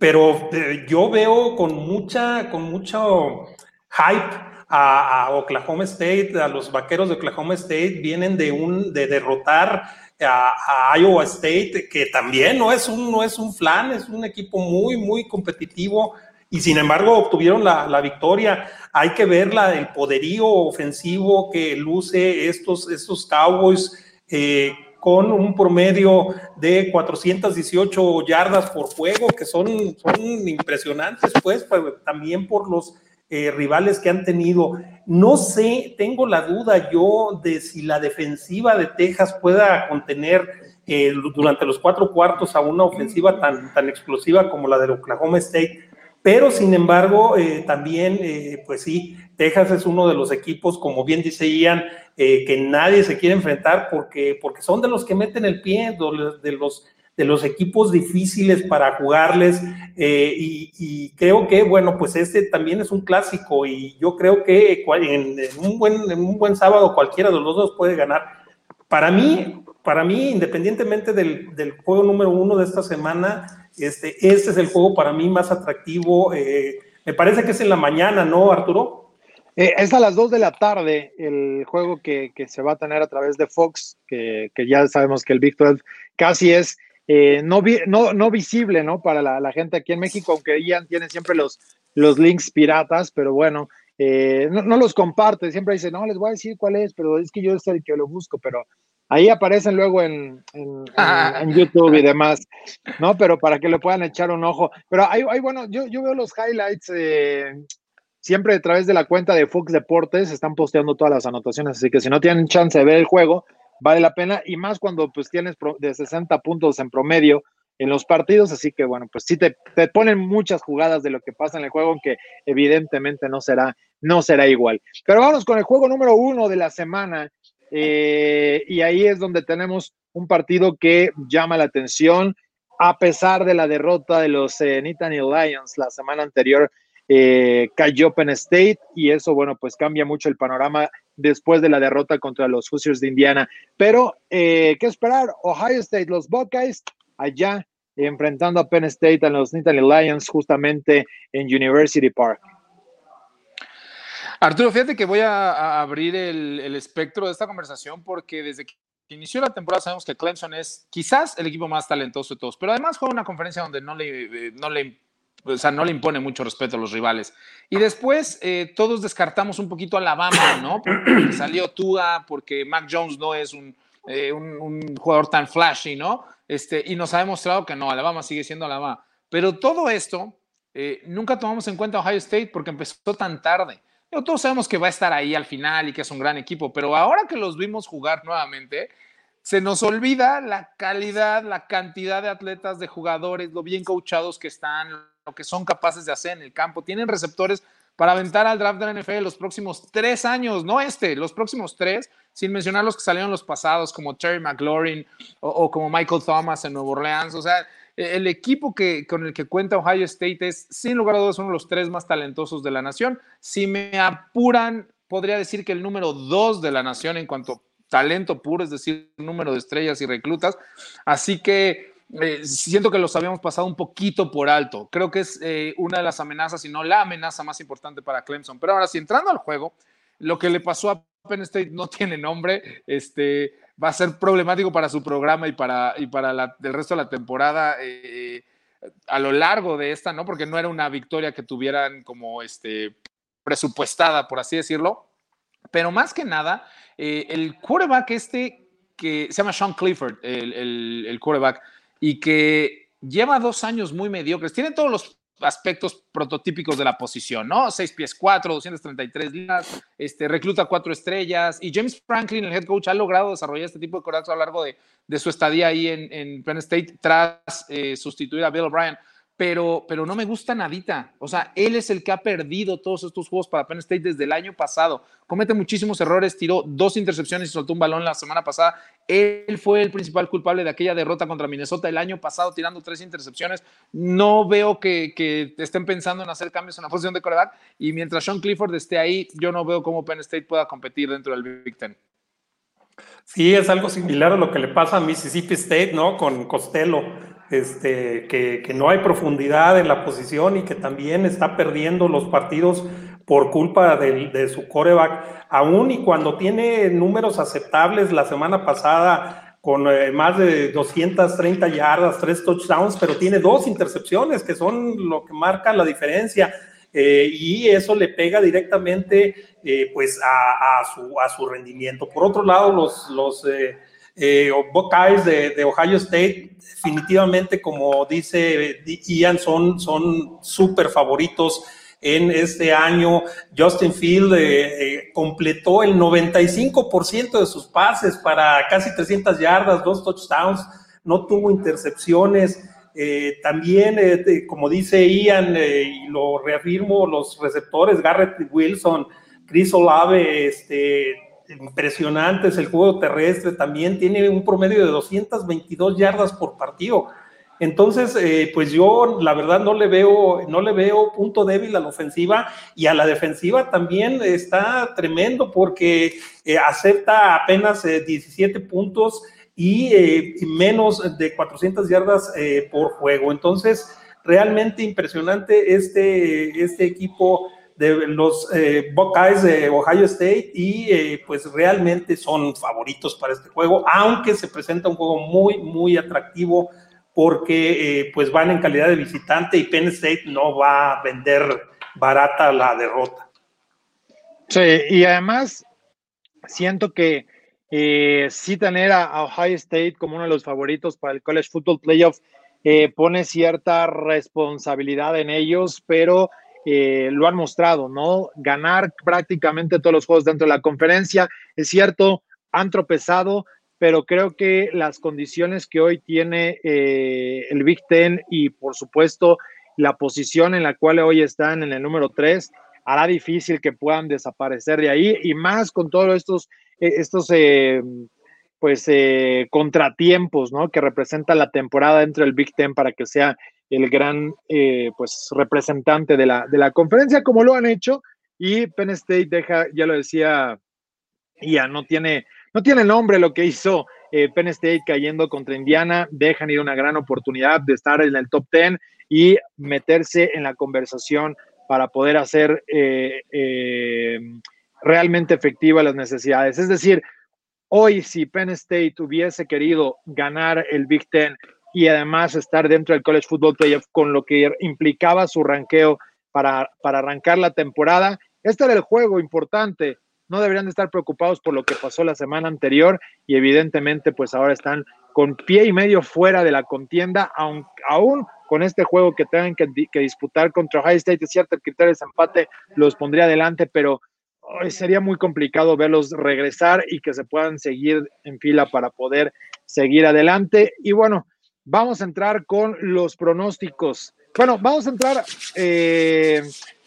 pero eh, yo veo con mucha, con mucho hype a, Oklahoma State, a los vaqueros de Oklahoma State, vienen de, un, de derrotar a, Iowa State, que también no es, un, no es un flan, es un equipo muy, muy competitivo y sin embargo obtuvieron la, victoria. Hay que ver la, el poderío ofensivo que luce estos, estos Cowboys. Eh, con un promedio de 418 yardas por juego, que son, impresionantes, pues, también por los eh, rivales que han tenido. No sé, tengo la duda yo de si la defensiva de Texas pueda contener eh, durante los cuatro cuartos a una ofensiva tan, tan explosiva como la de Oklahoma State. Pero sin embargo, eh, también, pues sí, Texas es uno de los equipos, como bien dice Ian, que nadie se quiere enfrentar porque, porque son de los que meten el pie, de los de los equipos difíciles para jugarles eh, y, creo que, bueno, pues este también es un clásico y yo creo que en, un, buen, un buen sábado cualquiera de los dos puede ganar. Para mí, para mí, independientemente del, juego número uno de esta semana, este, este es el juego para mí más atractivo. Eh, me parece que es en la mañana, ¿no, Arturo? Eh, es a las 2 de la tarde el juego que, se va a tener a través de Fox, que, que ya sabemos que el Big 12 casi es eh, no, no, no, visible, ¿no? Para la, gente aquí en México, aunque Ian tiene siempre los, los links piratas, pero bueno, eh, no, los comparte, siempre dice, no, les voy a decir cuál es, pero es que yo es el que lo busco, pero ahí aparecen luego en, en, YouTube y demás, ¿no? Pero para que le puedan echar un ojo. Pero hay, bueno, yo, yo veo los highlights eh, siempre a través de la cuenta de Fox Deportes, están posteando todas las anotaciones, así que si no tienen chance de ver el juego, vale la pena y más cuando pues tienes de 60 puntos en promedio en los partidos, así que bueno, pues sí te, te, ponen muchas jugadas de lo que pasa en el juego, aunque evidentemente no será no será igual. Pero vamos con el juego número uno de la semana. Eh, y ahí es donde tenemos un partido que llama la atención, a pesar de la derrota de los eh, Nittany Lions la semana anterior, eh, cayó Penn State y eso, bueno, pues cambia mucho el panorama después de la derrota contra los Hoosiers de Indiana. Pero, eh, ¿qué esperar? Ohio State, los Buckeyes, allá enfrentando a Penn State, a los Nittany Lions, justamente en University Park. Arturo, fíjate que voy a, abrir el, espectro de esta conversación porque desde que inició la temporada sabemos que Clemson es quizás el equipo más talentoso de todos, pero además juega una conferencia donde no le, no le, o sea, no le impone mucho respeto a los rivales. Y después eh, todos descartamos un poquito a Alabama, ¿no? Porque salió Tua, porque Mac Jones no es un, eh, un, jugador tan flashy, ¿no? Este, y nos ha demostrado que no, Alabama sigue siendo Alabama. Pero todo esto, eh, nunca tomamos en cuenta Ohio State porque empezó tan tarde. Todos sabemos que va a estar ahí al final y que es un gran equipo, pero ahora que los vimos jugar nuevamente, se nos olvida la calidad, la cantidad de atletas, de jugadores, lo bien coachados que están, lo que son capaces de hacer en el campo. Tienen receptores para aventar al draft de la NFL los próximos tres años, no este, los próximos tres, sin mencionar los que salieron los pasados, como Terry McLaurin o, como Michael Thomas en Nueva Orleans. O sea, el equipo que, con el que cuenta Ohio State es, sin lugar a dudas, uno de los tres más talentosos de la nación. Si me apuran, podría decir que el número dos de la nación en cuanto a talento puro, es decir, número de estrellas y reclutas. Así que eh, siento que los habíamos pasado un poquito por alto. Creo que es eh, una de las amenazas, y no la amenaza más importante para Clemson. Pero ahora, si entrando al juego, lo que le pasó a Penn State no tiene nombre. Este, va a ser problemático para su programa y para, y para el resto de la temporada eh, a lo largo de esta, ¿no? Porque no era una victoria que tuvieran como este, presupuestada, por así decirlo. Pero más que nada, eh, el quarterback este que se llama Sean Clifford, el, el, el quarterback, y que lleva dos años muy mediocres, tiene todos los aspectos prototípicos de la posición, ¿no? 6 pies 4, 233 días, este, recluta cuatro estrellas y James Franklin, el head coach, ha logrado desarrollar este tipo de corazón a lo largo de, de su estadía ahí en, en Penn State tras eh, sustituir a Bill O'Brien pero, pero no me gusta nadita. O sea, él es el que ha perdido todos estos juegos para Penn State desde el año pasado. Comete muchísimos errores, tiró dos intercepciones y soltó un balón la semana pasada. Él fue el principal culpable de aquella derrota contra Minnesota el año pasado, tirando tres intercepciones. No veo que, que estén pensando en hacer cambios en la posición de coreback. Y mientras Sean Clifford esté ahí, yo no veo cómo Penn State pueda competir dentro del Big Ten. Sí, es algo similar a lo que le pasa a Mississippi State, ¿no? Con Costello este, que, no hay profundidad en la posición y que también está perdiendo los partidos por culpa de, su coreback, aún y cuando tiene números aceptables la semana pasada con eh, más de 230 yardas, tres touchdowns, pero tiene dos intercepciones que son lo que marca la diferencia. Eh, y eso le pega directamente eh, pues a, su, a, su, rendimiento. Por otro lado, los, eh, Buckeyes de, Ohio State, definitivamente, como dice Ian, son súper favoritos en este año. Justin Field eh, eh, completó el 95% de sus pases para casi 300 yardas, dos touchdowns, no tuvo intercepciones. Eh, también, como dice Ian, y lo reafirmo, los receptores, Garrett Wilson, Chris Olave, este, impresionantes. El juego terrestre también tiene un promedio de 222 yardas por partido. Entonces, eh, pues yo la verdad no le veo, no le veo punto débil a la ofensiva y a la defensiva también está tremendo porque eh, acepta apenas eh, 17 puntos y, eh, menos de 400 yardas eh, por juego. Entonces, realmente impresionante este, este equipo de los eh, Buckeyes de Ohio State y eh, pues realmente son favoritos para este juego, aunque se presenta un juego muy, muy atractivo porque eh, pues van en calidad de visitante y Penn State no va a vender barata la derrota. Sí, y además siento que eh, sí tener a Ohio State como uno de los favoritos para el College Football Playoff pone cierta responsabilidad en ellos, pero eh, lo han mostrado, ¿no? Ganar prácticamente todos los juegos dentro de la conferencia. Es cierto, han tropezado, pero creo que las condiciones que hoy tiene eh, el Big Ten y por supuesto la posición en la cual hoy están en el número 3 hará difícil que puedan desaparecer de ahí y más con todos estos, eh, estos pues, eh, contratiempos, ¿no? Que representa la temporada dentro del Big Ten para que sea el gran, pues, representante de la, de la conferencia, como lo han hecho. Y Penn State deja, ya lo decía, ya no tiene, no tiene nombre lo que hizo Penn State cayendo contra Indiana, dejan ir una gran oportunidad de estar en el top 10 y meterse en la conversación para poder hacer eh, eh, realmente efectivas las necesidades. Es decir, hoy si Penn State hubiese querido ganar el Big Ten y además estar dentro del College Football Playoff con lo que implicaba su ranqueo para, para arrancar la temporada, este era el juego importante. No deberían de estar preocupados por lo que pasó la semana anterior y evidentemente pues ahora están con pie y medio fuera de la contienda, aun, aún con este juego que tengan que, disputar contra Ohio State, es cierto, el criterio de empate los pondría adelante, pero sería muy complicado verlos regresar y que se puedan seguir en fila para poder seguir adelante. Y bueno, vamos a entrar con los pronósticos. Bueno, vamos a entrar eh,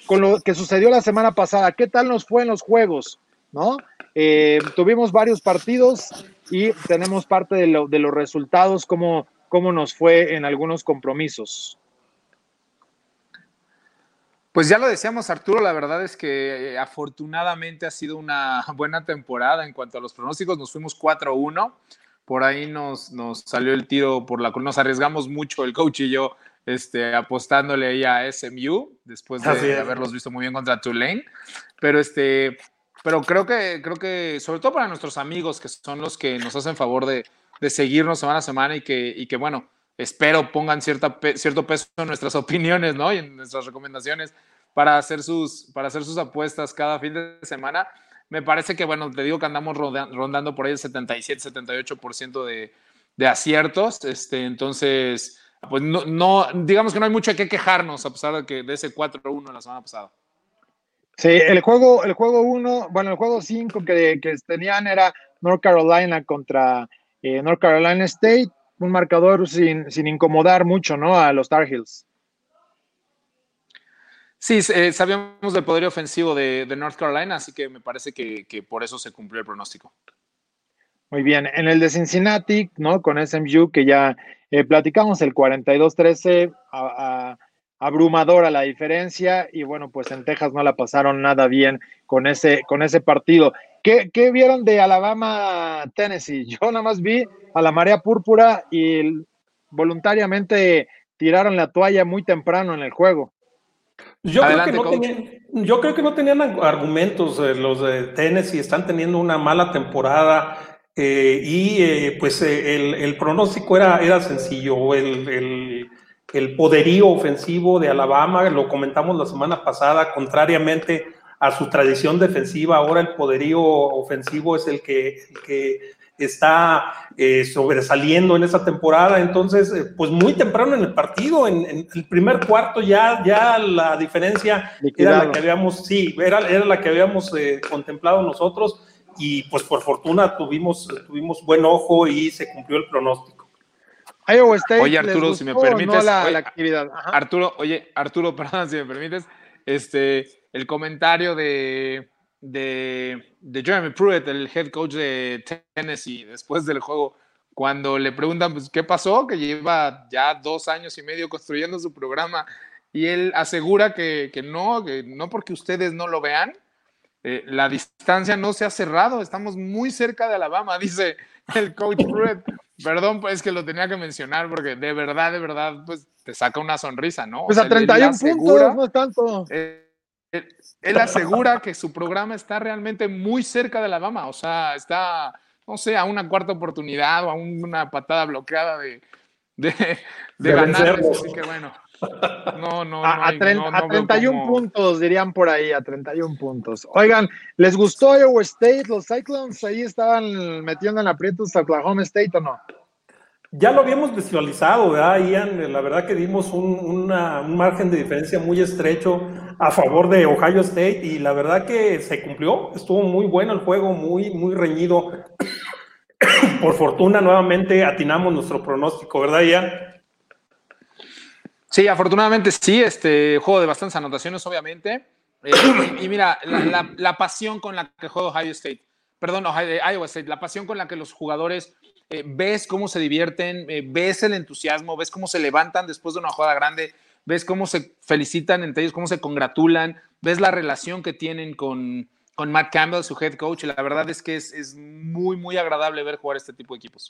con lo que sucedió la semana pasada. ¿Qué tal nos fue en los juegos? ¿No? Eh, tuvimos varios partidos y tenemos parte de, los resultados, como cómo nos fue en algunos compromisos. Pues ya lo decíamos, Arturo, la verdad es que eh, afortunadamente ha sido una *laughs* buena temporada en cuanto a los pronósticos. Nos fuimos 4-1, por ahí nos, nos salió el tiro por la nos arriesgamos mucho el coach y yo este, apostándole ahí a SMU después de, haberlos visto muy bien contra Tulane. Pero este, pero creo que, creo que, sobre todo para nuestros amigos que son los que nos hacen favor de, de seguirnos semana a semana y que, y que bueno, espero pongan cierta, cierto peso en nuestras *laughs* opiniones, ¿no? Y en nuestras recomendaciones para hacer sus, para hacer sus apuestas cada fin de semana. Me parece que, bueno, te digo que andamos rondando por ahí el 77, 78% de, de aciertos. Este, entonces, pues no, no, digamos que no hay mucho que quejarnos a pesar de que de ese 4-1 la semana pasada. Sí, el juego, el juego 1, bueno, el juego 5 que, que tenían era North Carolina contra eh, North Carolina State, un marcador sin, incomodar mucho, ¿no? A los Tar Heels. Sí, eh, sabíamos del poder ofensivo de, North Carolina, así que me parece que, por eso se cumplió el pronóstico. Muy bien, en el de Cincinnati, ¿no? Con SMU, que ya eh, platicamos, el 42-13, abrumadora la diferencia, y bueno, pues en Texas no la pasaron nada bien con ese, con ese partido. ¿Qué, vieron de Alabama, Tennessee? *laughs* Yo nada más vi a la marea púrpura y voluntariamente tiraron la toalla muy temprano en el juego. Yo, creo, que no tenían, yo creo que no tenían argumentos eh, los de Tennessee, están teniendo una mala temporada eh, y eh, pues el, pronóstico era, era sencillo, el, el poderío ofensivo de Alabama, lo comentamos la semana pasada, contrariamente a su tradición defensiva, ahora el poderío ofensivo es el que, está eh, sobresaliendo en esta temporada. Entonces, eh, pues muy temprano en el partido, en, el primer cuarto ya, ya la diferencia era la que habíamos, sí, era, era la que habíamos eh, contemplado nosotros y pues por fortuna tuvimos, tuvimos buen ojo y se cumplió el pronóstico. oye Arturo, si me permites, la, actividad. Arturo, oye Arturo, *laughs* perdón si me permites, este el comentario de, de, Jeremy Pruitt, el head coach de Tennessee, después del juego, cuando le preguntan, pues, ¿qué pasó? Que lleva ya dos años y medio construyendo su programa y él asegura que, no, que no porque ustedes no lo vean, eh, la distancia no se ha cerrado, estamos muy cerca de Alabama, *laughs* dice el coach Pruitt. Perdón, pues que lo tenía que mencionar porque de verdad, de verdad, pues te saca una sonrisa, ¿no? Pues a 31 puntos, no es tanto. Eh, él, asegura que su programa está realmente muy cerca de Alabama, o sea, está, no sé, a una cuarta oportunidad o a una patada bloqueada de, de, ganar. Así que bueno. No, no, a, a, 31 puntos, dirían por ahí, a 31 puntos. Oigan, ¿les gustó Iowa State? ¿Los Cyclones ahí estaban metiendo en aprietos a Oklahoma State o no? Ya lo habíamos visualizado, ¿verdad, Ian? La verdad que dimos un, margen de diferencia muy estrecho a favor de Ohio State y la verdad que se cumplió. Estuvo muy bueno el juego, muy, muy reñido. *coughs* Por fortuna, nuevamente atinamos nuestro pronóstico, ¿verdad, Ian? Sí, afortunadamente sí. Este juego de bastantes anotaciones, obviamente. Eh, y, mira, la, pasión con la que juega Ohio State, perdón, Iowa State, la pasión con la que los jugadores eh, ves cómo se divierten, eh, ves el entusiasmo, ves cómo se levantan después de una jugada grande, ves cómo se felicitan entre ellos, cómo se congratulan, ves la relación que tienen con, con Matt Campbell, su head coach. La verdad es que es, es, muy, muy agradable ver jugar este tipo de equipos.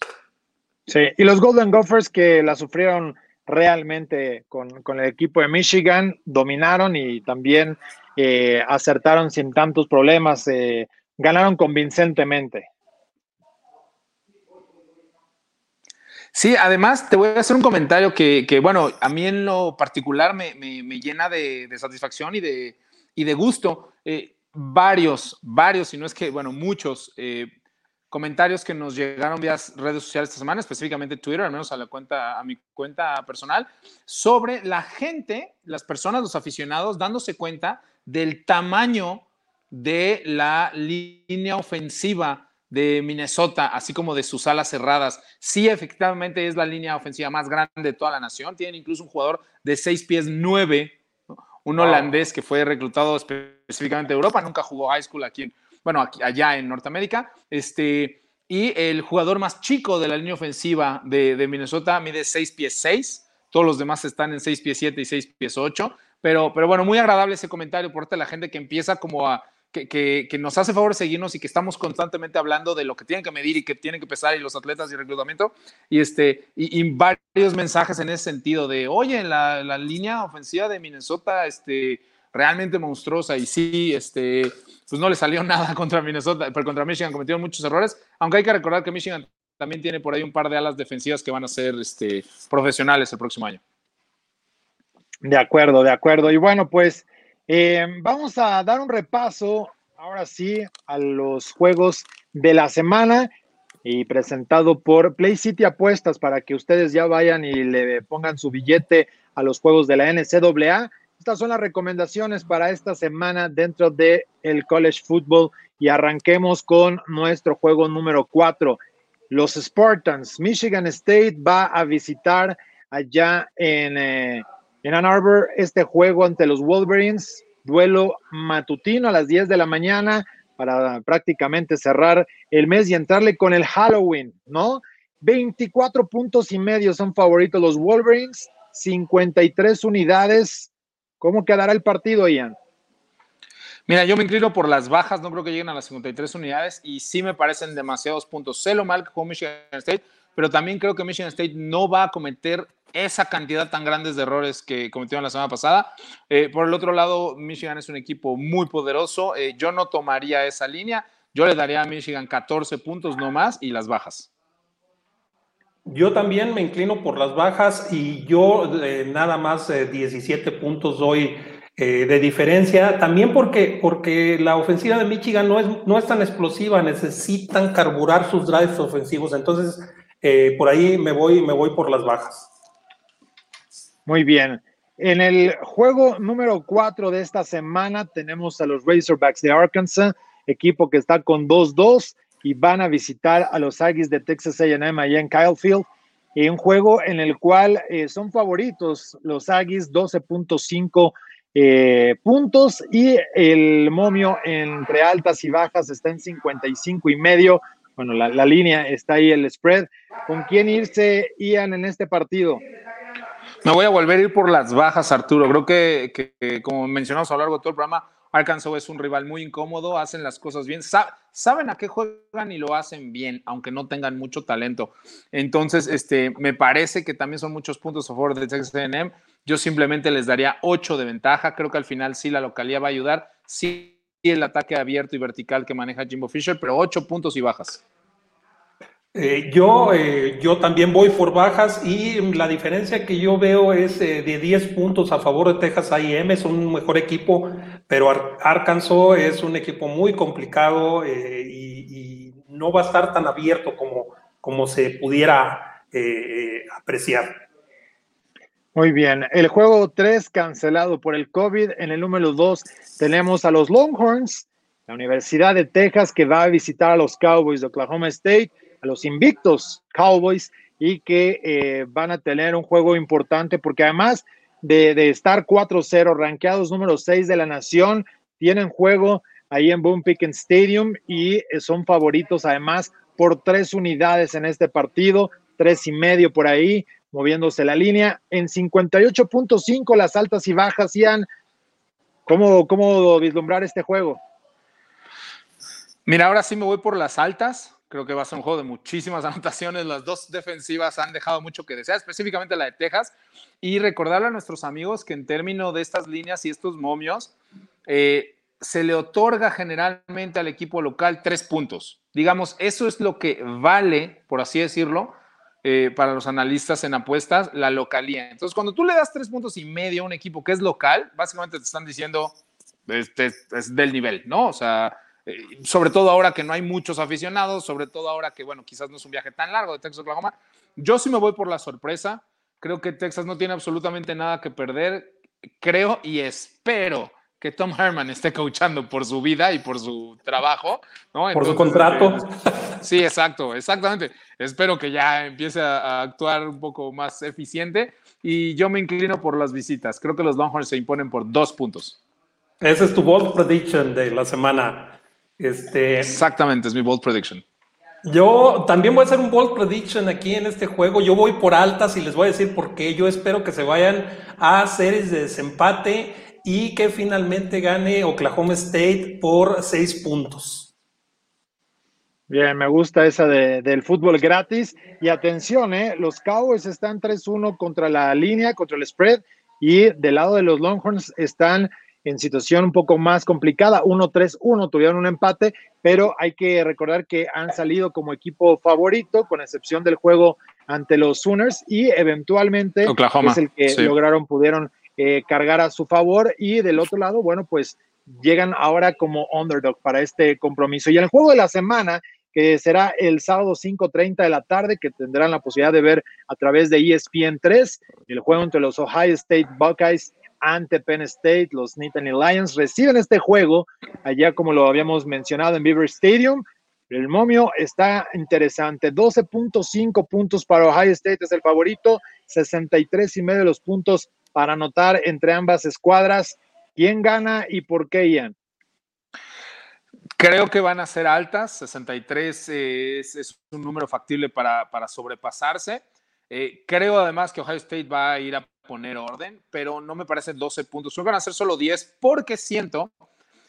Sí, y los Golden Gophers que la sufrieron realmente con, con el equipo de Michigan, dominaron y también eh, acertaron sin tantos problemas, ganaron convincentemente. Sí, además te voy a hacer un comentario que, bueno, a mí en lo particular me, llena de, satisfacción y de, y de gusto. Eh, varios, varios, si no es que, bueno, muchos comentarios que nos llegaron vía redes sociales esta semana, específicamente Twitter, al menos a la cuenta, a mi cuenta personal, sobre la gente, las personas, los aficionados, dándose cuenta del tamaño de la línea ofensiva de Minnesota, así como de sus alas cerradas. Sí, efectivamente es la línea ofensiva más grande de toda la nación. Tienen incluso un jugador de seis pies nueve, un holandés que fue reclutado específicamente de Europa, nunca jugó high school aquí, bueno, aquí, allá en Norteamérica. Este, y el jugador más chico de la línea ofensiva de, de Minnesota mide seis pies seis. Todos los demás están en seis pies siete y seis pies ocho. Pero, pero bueno, muy agradable ese comentario por parte de la gente que empieza como a, que, que, nos hace favor seguirnos y que estamos constantemente hablando de lo que tienen que medir y que tienen que pesar y los atletas y reclutamiento. Y, este, y, varios mensajes en ese sentido de, oye, la, la, línea ofensiva de Minnesota, este, realmente monstruosa y sí, este, pues no le salió *laughs* nada contra Minnesota, pero contra Michigan cometieron muchos errores, aunque hay que recordar que Michigan también tiene por ahí un par de alas defensivas que van a ser este, profesionales el próximo año. De acuerdo, de acuerdo. Y bueno, pues eh, vamos a dar un repaso ahora sí a los juegos de la semana y presentado por Play City Apuestas para que ustedes ya vayan y le pongan su billete a los juegos de la NCAA. Estas son las recomendaciones para esta semana dentro del el college football y arranquemos con nuestro juego número cuatro. Los Spartans, Michigan State va a visitar allá en eh, en Ann Arbor, este juego ante los Wolverines, duelo matutino a las 10 de la mañana para prácticamente cerrar el mes y entrarle con el Halloween, ¿no? 24 puntos y medio son favoritos los Wolverines, 53 unidades. ¿Cómo quedará el partido, Ian? Mira, yo me inclino por las bajas, no creo que lleguen a las 53 unidades y sí me parecen demasiados puntos. Sé lo mal que Michigan State, pero también creo que Michigan State no va a cometer esa cantidad tan grandes de errores que cometieron la semana pasada. Eh, por el otro lado, Michigan es un equipo muy poderoso. Eh, yo no tomaría esa línea. Yo le daría a Michigan 14 puntos no más y las bajas. Yo también me inclino por las bajas y yo eh, nada más 17 puntos doy de diferencia. También porque, porque la ofensiva de Michigan no es, no es tan explosiva, necesitan carburar sus drives ofensivos. Entonces, por ahí me voy, me voy por las bajas. Muy bien. En el juego número 4 de esta semana tenemos a los Razorbacks de Arkansas, equipo que está con 2-2 y van a visitar a los Aggies de Texas A&M allá en Kylefield. Y un juego en el cual eh, son favoritos los Aggies, 12.5 eh, puntos y el momio entre altas y bajas está en 55 y medio. Bueno, la, la línea está ahí, el spread. ¿Con quién irse, Ian, en este partido? Me voy a volver a ir por las bajas, Arturo. Creo que, como mencionamos a lo largo de todo el programa, Arkansas es un rival muy incómodo, hacen las cosas bien, saben a qué juegan y lo hacen bien, aunque no tengan mucho talento. Entonces, este, me parece que también son muchos puntos a favor de Texas. Yo simplemente les daría 8 de ventaja. Creo que al final sí la localidad va a ayudar. Sí el ataque abierto y vertical que maneja Jimbo Fisher, pero 8 puntos y bajas. Eh, yo, eh, yo también voy por bajas y la diferencia que yo veo es eh, de 10 puntos a favor de Texas A&M, es un mejor equipo, pero Arkansas es un equipo muy complicado y, no va a estar tan abierto como, como se pudiera apreciar. Muy bien, el juego 3 cancelado por el COVID, en el número 2 tenemos a los Longhorns, la Universidad de Texas que va a visitar a los Cowboys de Oklahoma State a los invictos Cowboys y que eh, van a tener un juego importante porque además de, estar 4-0, rankeados número 6 de la nación, tienen juego ahí en Boom Pickens Stadium y son favoritos además por tres unidades en este partido, tres y medio por ahí, moviéndose la línea. En 58.5 las altas y bajas, Ian. ¿Cómo, ¿Cómo vislumbrar este juego? Mira, ahora sí me voy por las altas. Creo que va a ser un juego de muchísimas *laughs* anotaciones. Las dos defensivas han dejado mucho que desear, específicamente la de Texas. Y recordarle a nuestros amigos que en términos de estas líneas y estos momios, eh, se le otorga generalmente al equipo local tres puntos. Digamos, eso es lo que vale, por así decirlo, eh, para los analistas en apuestas, la localía. Entonces, cuando tú le das tres puntos y medio a un equipo que es local, básicamente te están diciendo, este es del nivel, ¿no? O sea, eh, sobre todo ahora que no hay muchos aficionados, sobre todo ahora que, bueno, quizás no es un viaje tan largo de Texas a Oklahoma. Yo sí me voy por la sorpresa. Creo que Texas no tiene absolutamente nada que perder. Creo y espero que Tom Herman esté coachando por su vida y por su trabajo, ¿no? por su contrato. *laughs* Sí, exacto, exactamente. Espero que ya empiece a, actuar un poco más eficiente y yo me inclino por las visitas. Creo que los Longhorns se imponen por dos puntos. Ese es tu bold prediction de la semana. Este, Exactamente, es mi bold prediction. Yo también voy a hacer un bold prediction aquí en este juego. Yo voy por altas y les voy a decir por qué. Yo espero que se vayan a series de desempate y que finalmente gane Oklahoma State por seis puntos. Bien, me gusta esa del fútbol gratis. Y atención, ¿eh? los Cowboys están 3-1 contra la línea, contra el spread, y del lado de los Longhorns están en situación un poco más complicada. 1-3-1, tuvieron un empate, pero hay que recordar que han salido como equipo favorito, con excepción del juego ante los Sooners, y eventualmente Oklahoma, es el que lograron, pudieron eh, cargar a su favor. Y del otro lado, bueno, pues llegan ahora como underdog para este compromiso. Y el juego de la semana, que será el sábado 5.30 de la tarde, que tendrán la posibilidad de ver a través de ESPN 3, el juego entre los Ohio State Buckeyes ante Penn State, los Nittany Lions reciben este juego allá como lo habíamos mencionado en Beaver Stadium. El momio está interesante, 12.5 puntos para Ohio State es el favorito, 63 y medio de los puntos para anotar entre ambas escuadras. ¿Quién gana y por qué, Ian? Creo que van a ser altas, 63 es, un número factible para, sobrepasarse. Eh, creo además que Ohio State va a ir a poner orden, pero no me parecen 12 puntos. Van a ser solo 10 porque siento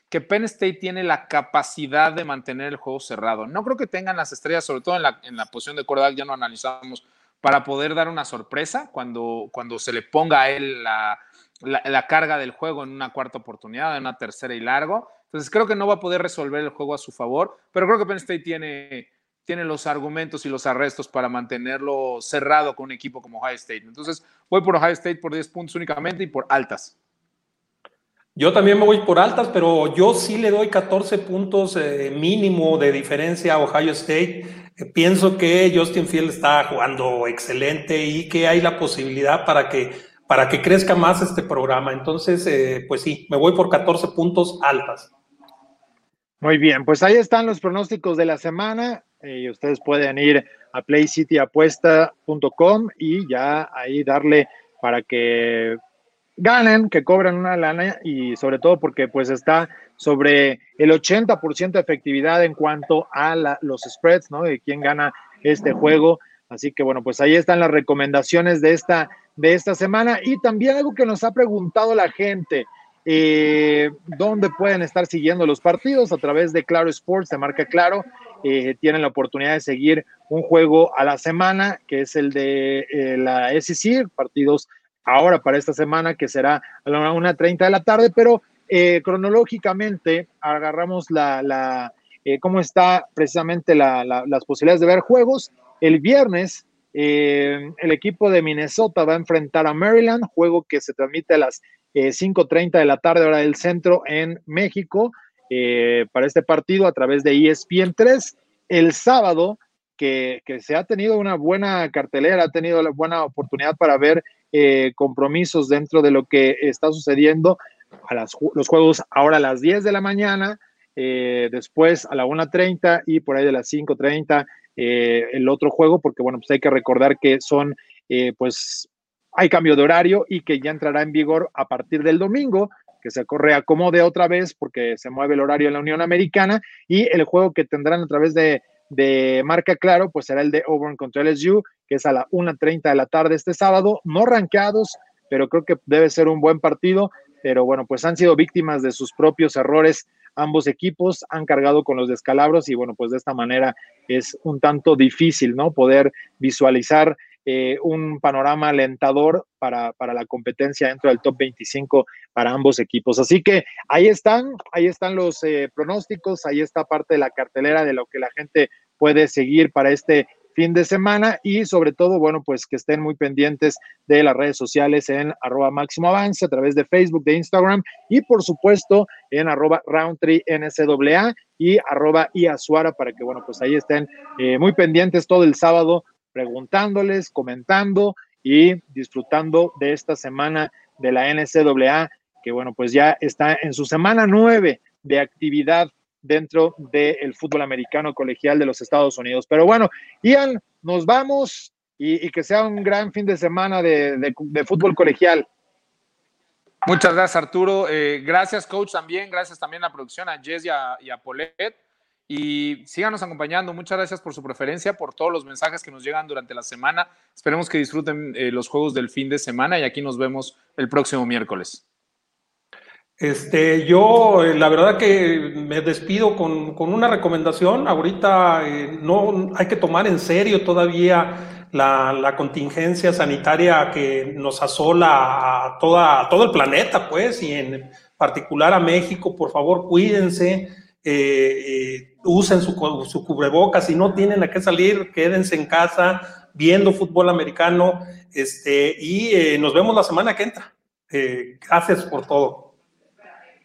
que Penn State tiene la capacidad de mantener el juego cerrado. No creo que tengan las estrellas, sobre todo en la, en la posición de quarterback, ya no analizamos para poder dar una sorpresa cuando, cuando se le ponga a él la, la, carga del juego en una cuarta oportunidad, en una tercera y largo. Entonces creo que no va a poder resolver el juego a su favor, pero creo que Penn State tiene, tiene los argumentos y los arrestos para mantenerlo cerrado con un equipo como Ohio State. Entonces voy por Ohio State por 10 puntos únicamente y por altas. Yo también me voy por altas, pero yo sí le doy 14 puntos eh, mínimo de diferencia a Ohio State. Pienso que Justin Field está jugando excelente y que hay la posibilidad para que, para que crezca más este programa. Entonces, eh, pues sí, me voy por 14 puntos altas. Muy bien, pues ahí están los pronósticos de la semana. y ustedes pueden ir a playcityapuesta.com y ya ahí darle para que ganen, que cobren una lana y sobre todo porque pues está sobre el 80% de efectividad en cuanto a los spreads, ¿no? De quién gana este juego. Así que bueno, pues ahí están las recomendaciones de esta, de esta semana y también algo que nos ha preguntado la gente. Eh, ¿Dónde pueden estar siguiendo los partidos? A través de Claro Sports, de marca Claro. Eh, tienen la oportunidad de seguir un juego a la semana, que es el de eh, la SEC, partidos ahora para esta semana, que será a la 1.30 de la tarde, pero eh, cronológicamente agarramos la, la eh, cómo está precisamente las posibilidades de ver juegos. El viernes, eh, el equipo de Minnesota va a enfrentar a Maryland, juego que se transmite a las 5.30 de la tarde, hora del centro, en México, para este partido a través de ESPN 3. El sábado, que, que, se ha tenido una buena cartelera, ha tenido la buena oportunidad para ver compromisos dentro de lo que está sucediendo a los juegos ahora a las 10 de la mañana, eh, después a la 1.30 y por ahí de las 5.30 eh, el otro juego, porque bueno, pues hay que recordar que son, eh, pues hay cambio de horario y que ya entrará en vigor a partir del domingo, que se reacomode otra vez porque se mueve el horario en la Unión Americana y el juego que tendrán a través de, de marca claro, pues será el de Auburn contra LSU, que es a la 1.30 de la tarde este sábado, no rankeados, pero creo que debe ser un buen partido, pero bueno, pues han sido víctimas de sus propios errores ambos equipos, han cargado con los descalabros y bueno, pues de esta manera es un tanto difícil, ¿no? Poder visualizar eh, un panorama alentador para, para, la competencia dentro del top 25 para ambos equipos. Así que ahí están, ahí están los eh, pronósticos, ahí está parte de la cartelera de lo que la gente puede seguir para este fin de semana y sobre todo, bueno, pues que estén muy pendientes de las redes sociales en arroba máximo avance a través de Facebook, de Instagram y por supuesto en arroba roundtree ncaa y arroba iasuara para que, bueno, pues ahí estén eh, muy pendientes todo el sábado preguntándoles, comentando y disfrutando de esta semana de la NCAA, que bueno, pues ya está en su semana nueve de actividad dentro del fútbol americano colegial de los Estados Unidos. Pero bueno, Ian, nos vamos y, que sea un gran fin de semana de, fútbol colegial. Muchas gracias, Arturo. Eh, gracias, coach, también. Gracias también a la producción, a Jess y a, y a Polet. Y síganos acompañando. Muchas gracias por su preferencia, por todos los mensajes que nos llegan durante la semana. Esperemos que disfruten eh, los juegos del fin de semana y aquí nos vemos el próximo miércoles. Este, yo eh, la verdad que me despido con, una recomendación. Ahorita eh, no hay que tomar en serio todavía la, contingencia sanitaria que nos asola a, toda, todo el planeta, pues, y en particular a México. Por favor, cuídense eh, usen su, su cubrebocas, si no tienen a qué salir, quédense en casa viendo fútbol americano este, y nos vemos la semana que entra. Gracias por todo.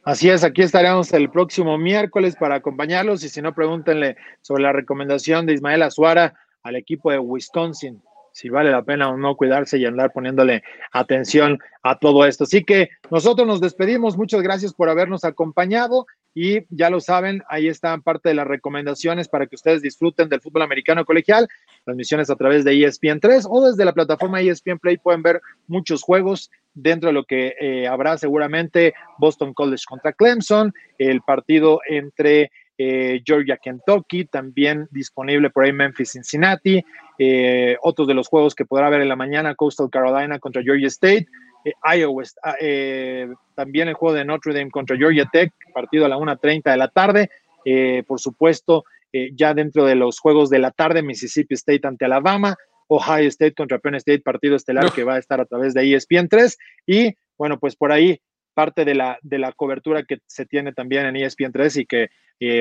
Así es, aquí estaremos el próximo miércoles para acompañarlos y si no, pregúntenle sobre la recomendación de Ismael Azuara al equipo de Wisconsin si vale la pena o no cuidarse y andar poniéndole atención a todo esto. Así que nosotros nos despedimos. Muchas gracias por habernos acompañado y ya lo saben, ahí están parte de las recomendaciones para que ustedes disfruten del fútbol americano colegial, transmisiones a través de ESPN 3 o desde la plataforma ESPN Play pueden ver muchos juegos dentro de lo que eh, habrá seguramente Boston College contra Clemson, el partido entre eh, Georgia, Kentucky, también disponible por ahí Memphis, Cincinnati, eh, otros de los juegos que podrá ver en la mañana, Coastal Carolina contra Georgia State, eh, Iowa, ah, eh, también el juego de Notre Dame contra Georgia Tech, partido a la 1.30 de la tarde. Eh, por supuesto, ya dentro de los juegos de la tarde, Mississippi State ante Alabama, Ohio State contra Penn State, partido estelar que va a estar a través de ESPN 3. Y bueno, pues por ahí parte de la, de la cobertura que se tiene también en ESPN 3 y que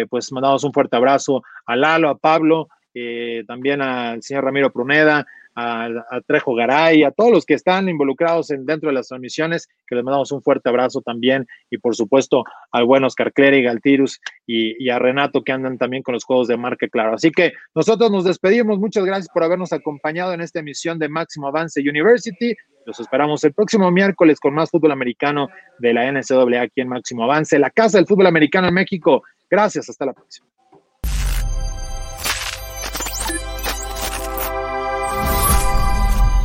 pues mandamos un fuerte abrazo a Lalo, a Pablo, también al señor Ramiro Pruneda, a, Trejo Garay, a todos los que están involucrados en, dentro de las transmisiones, que les mandamos un fuerte abrazo también, y por supuesto al buen Oscar Clery, Galtirus y, y a Renato que andan también con los juegos de marca claro. Así que nosotros nos despedimos, muchas gracias por habernos acompañado en esta emisión de Máximo Avance University. Los esperamos el próximo miércoles con más fútbol americano de la NCAA aquí en Máximo Avance, la casa del fútbol americano en México. Gracias, hasta la próxima.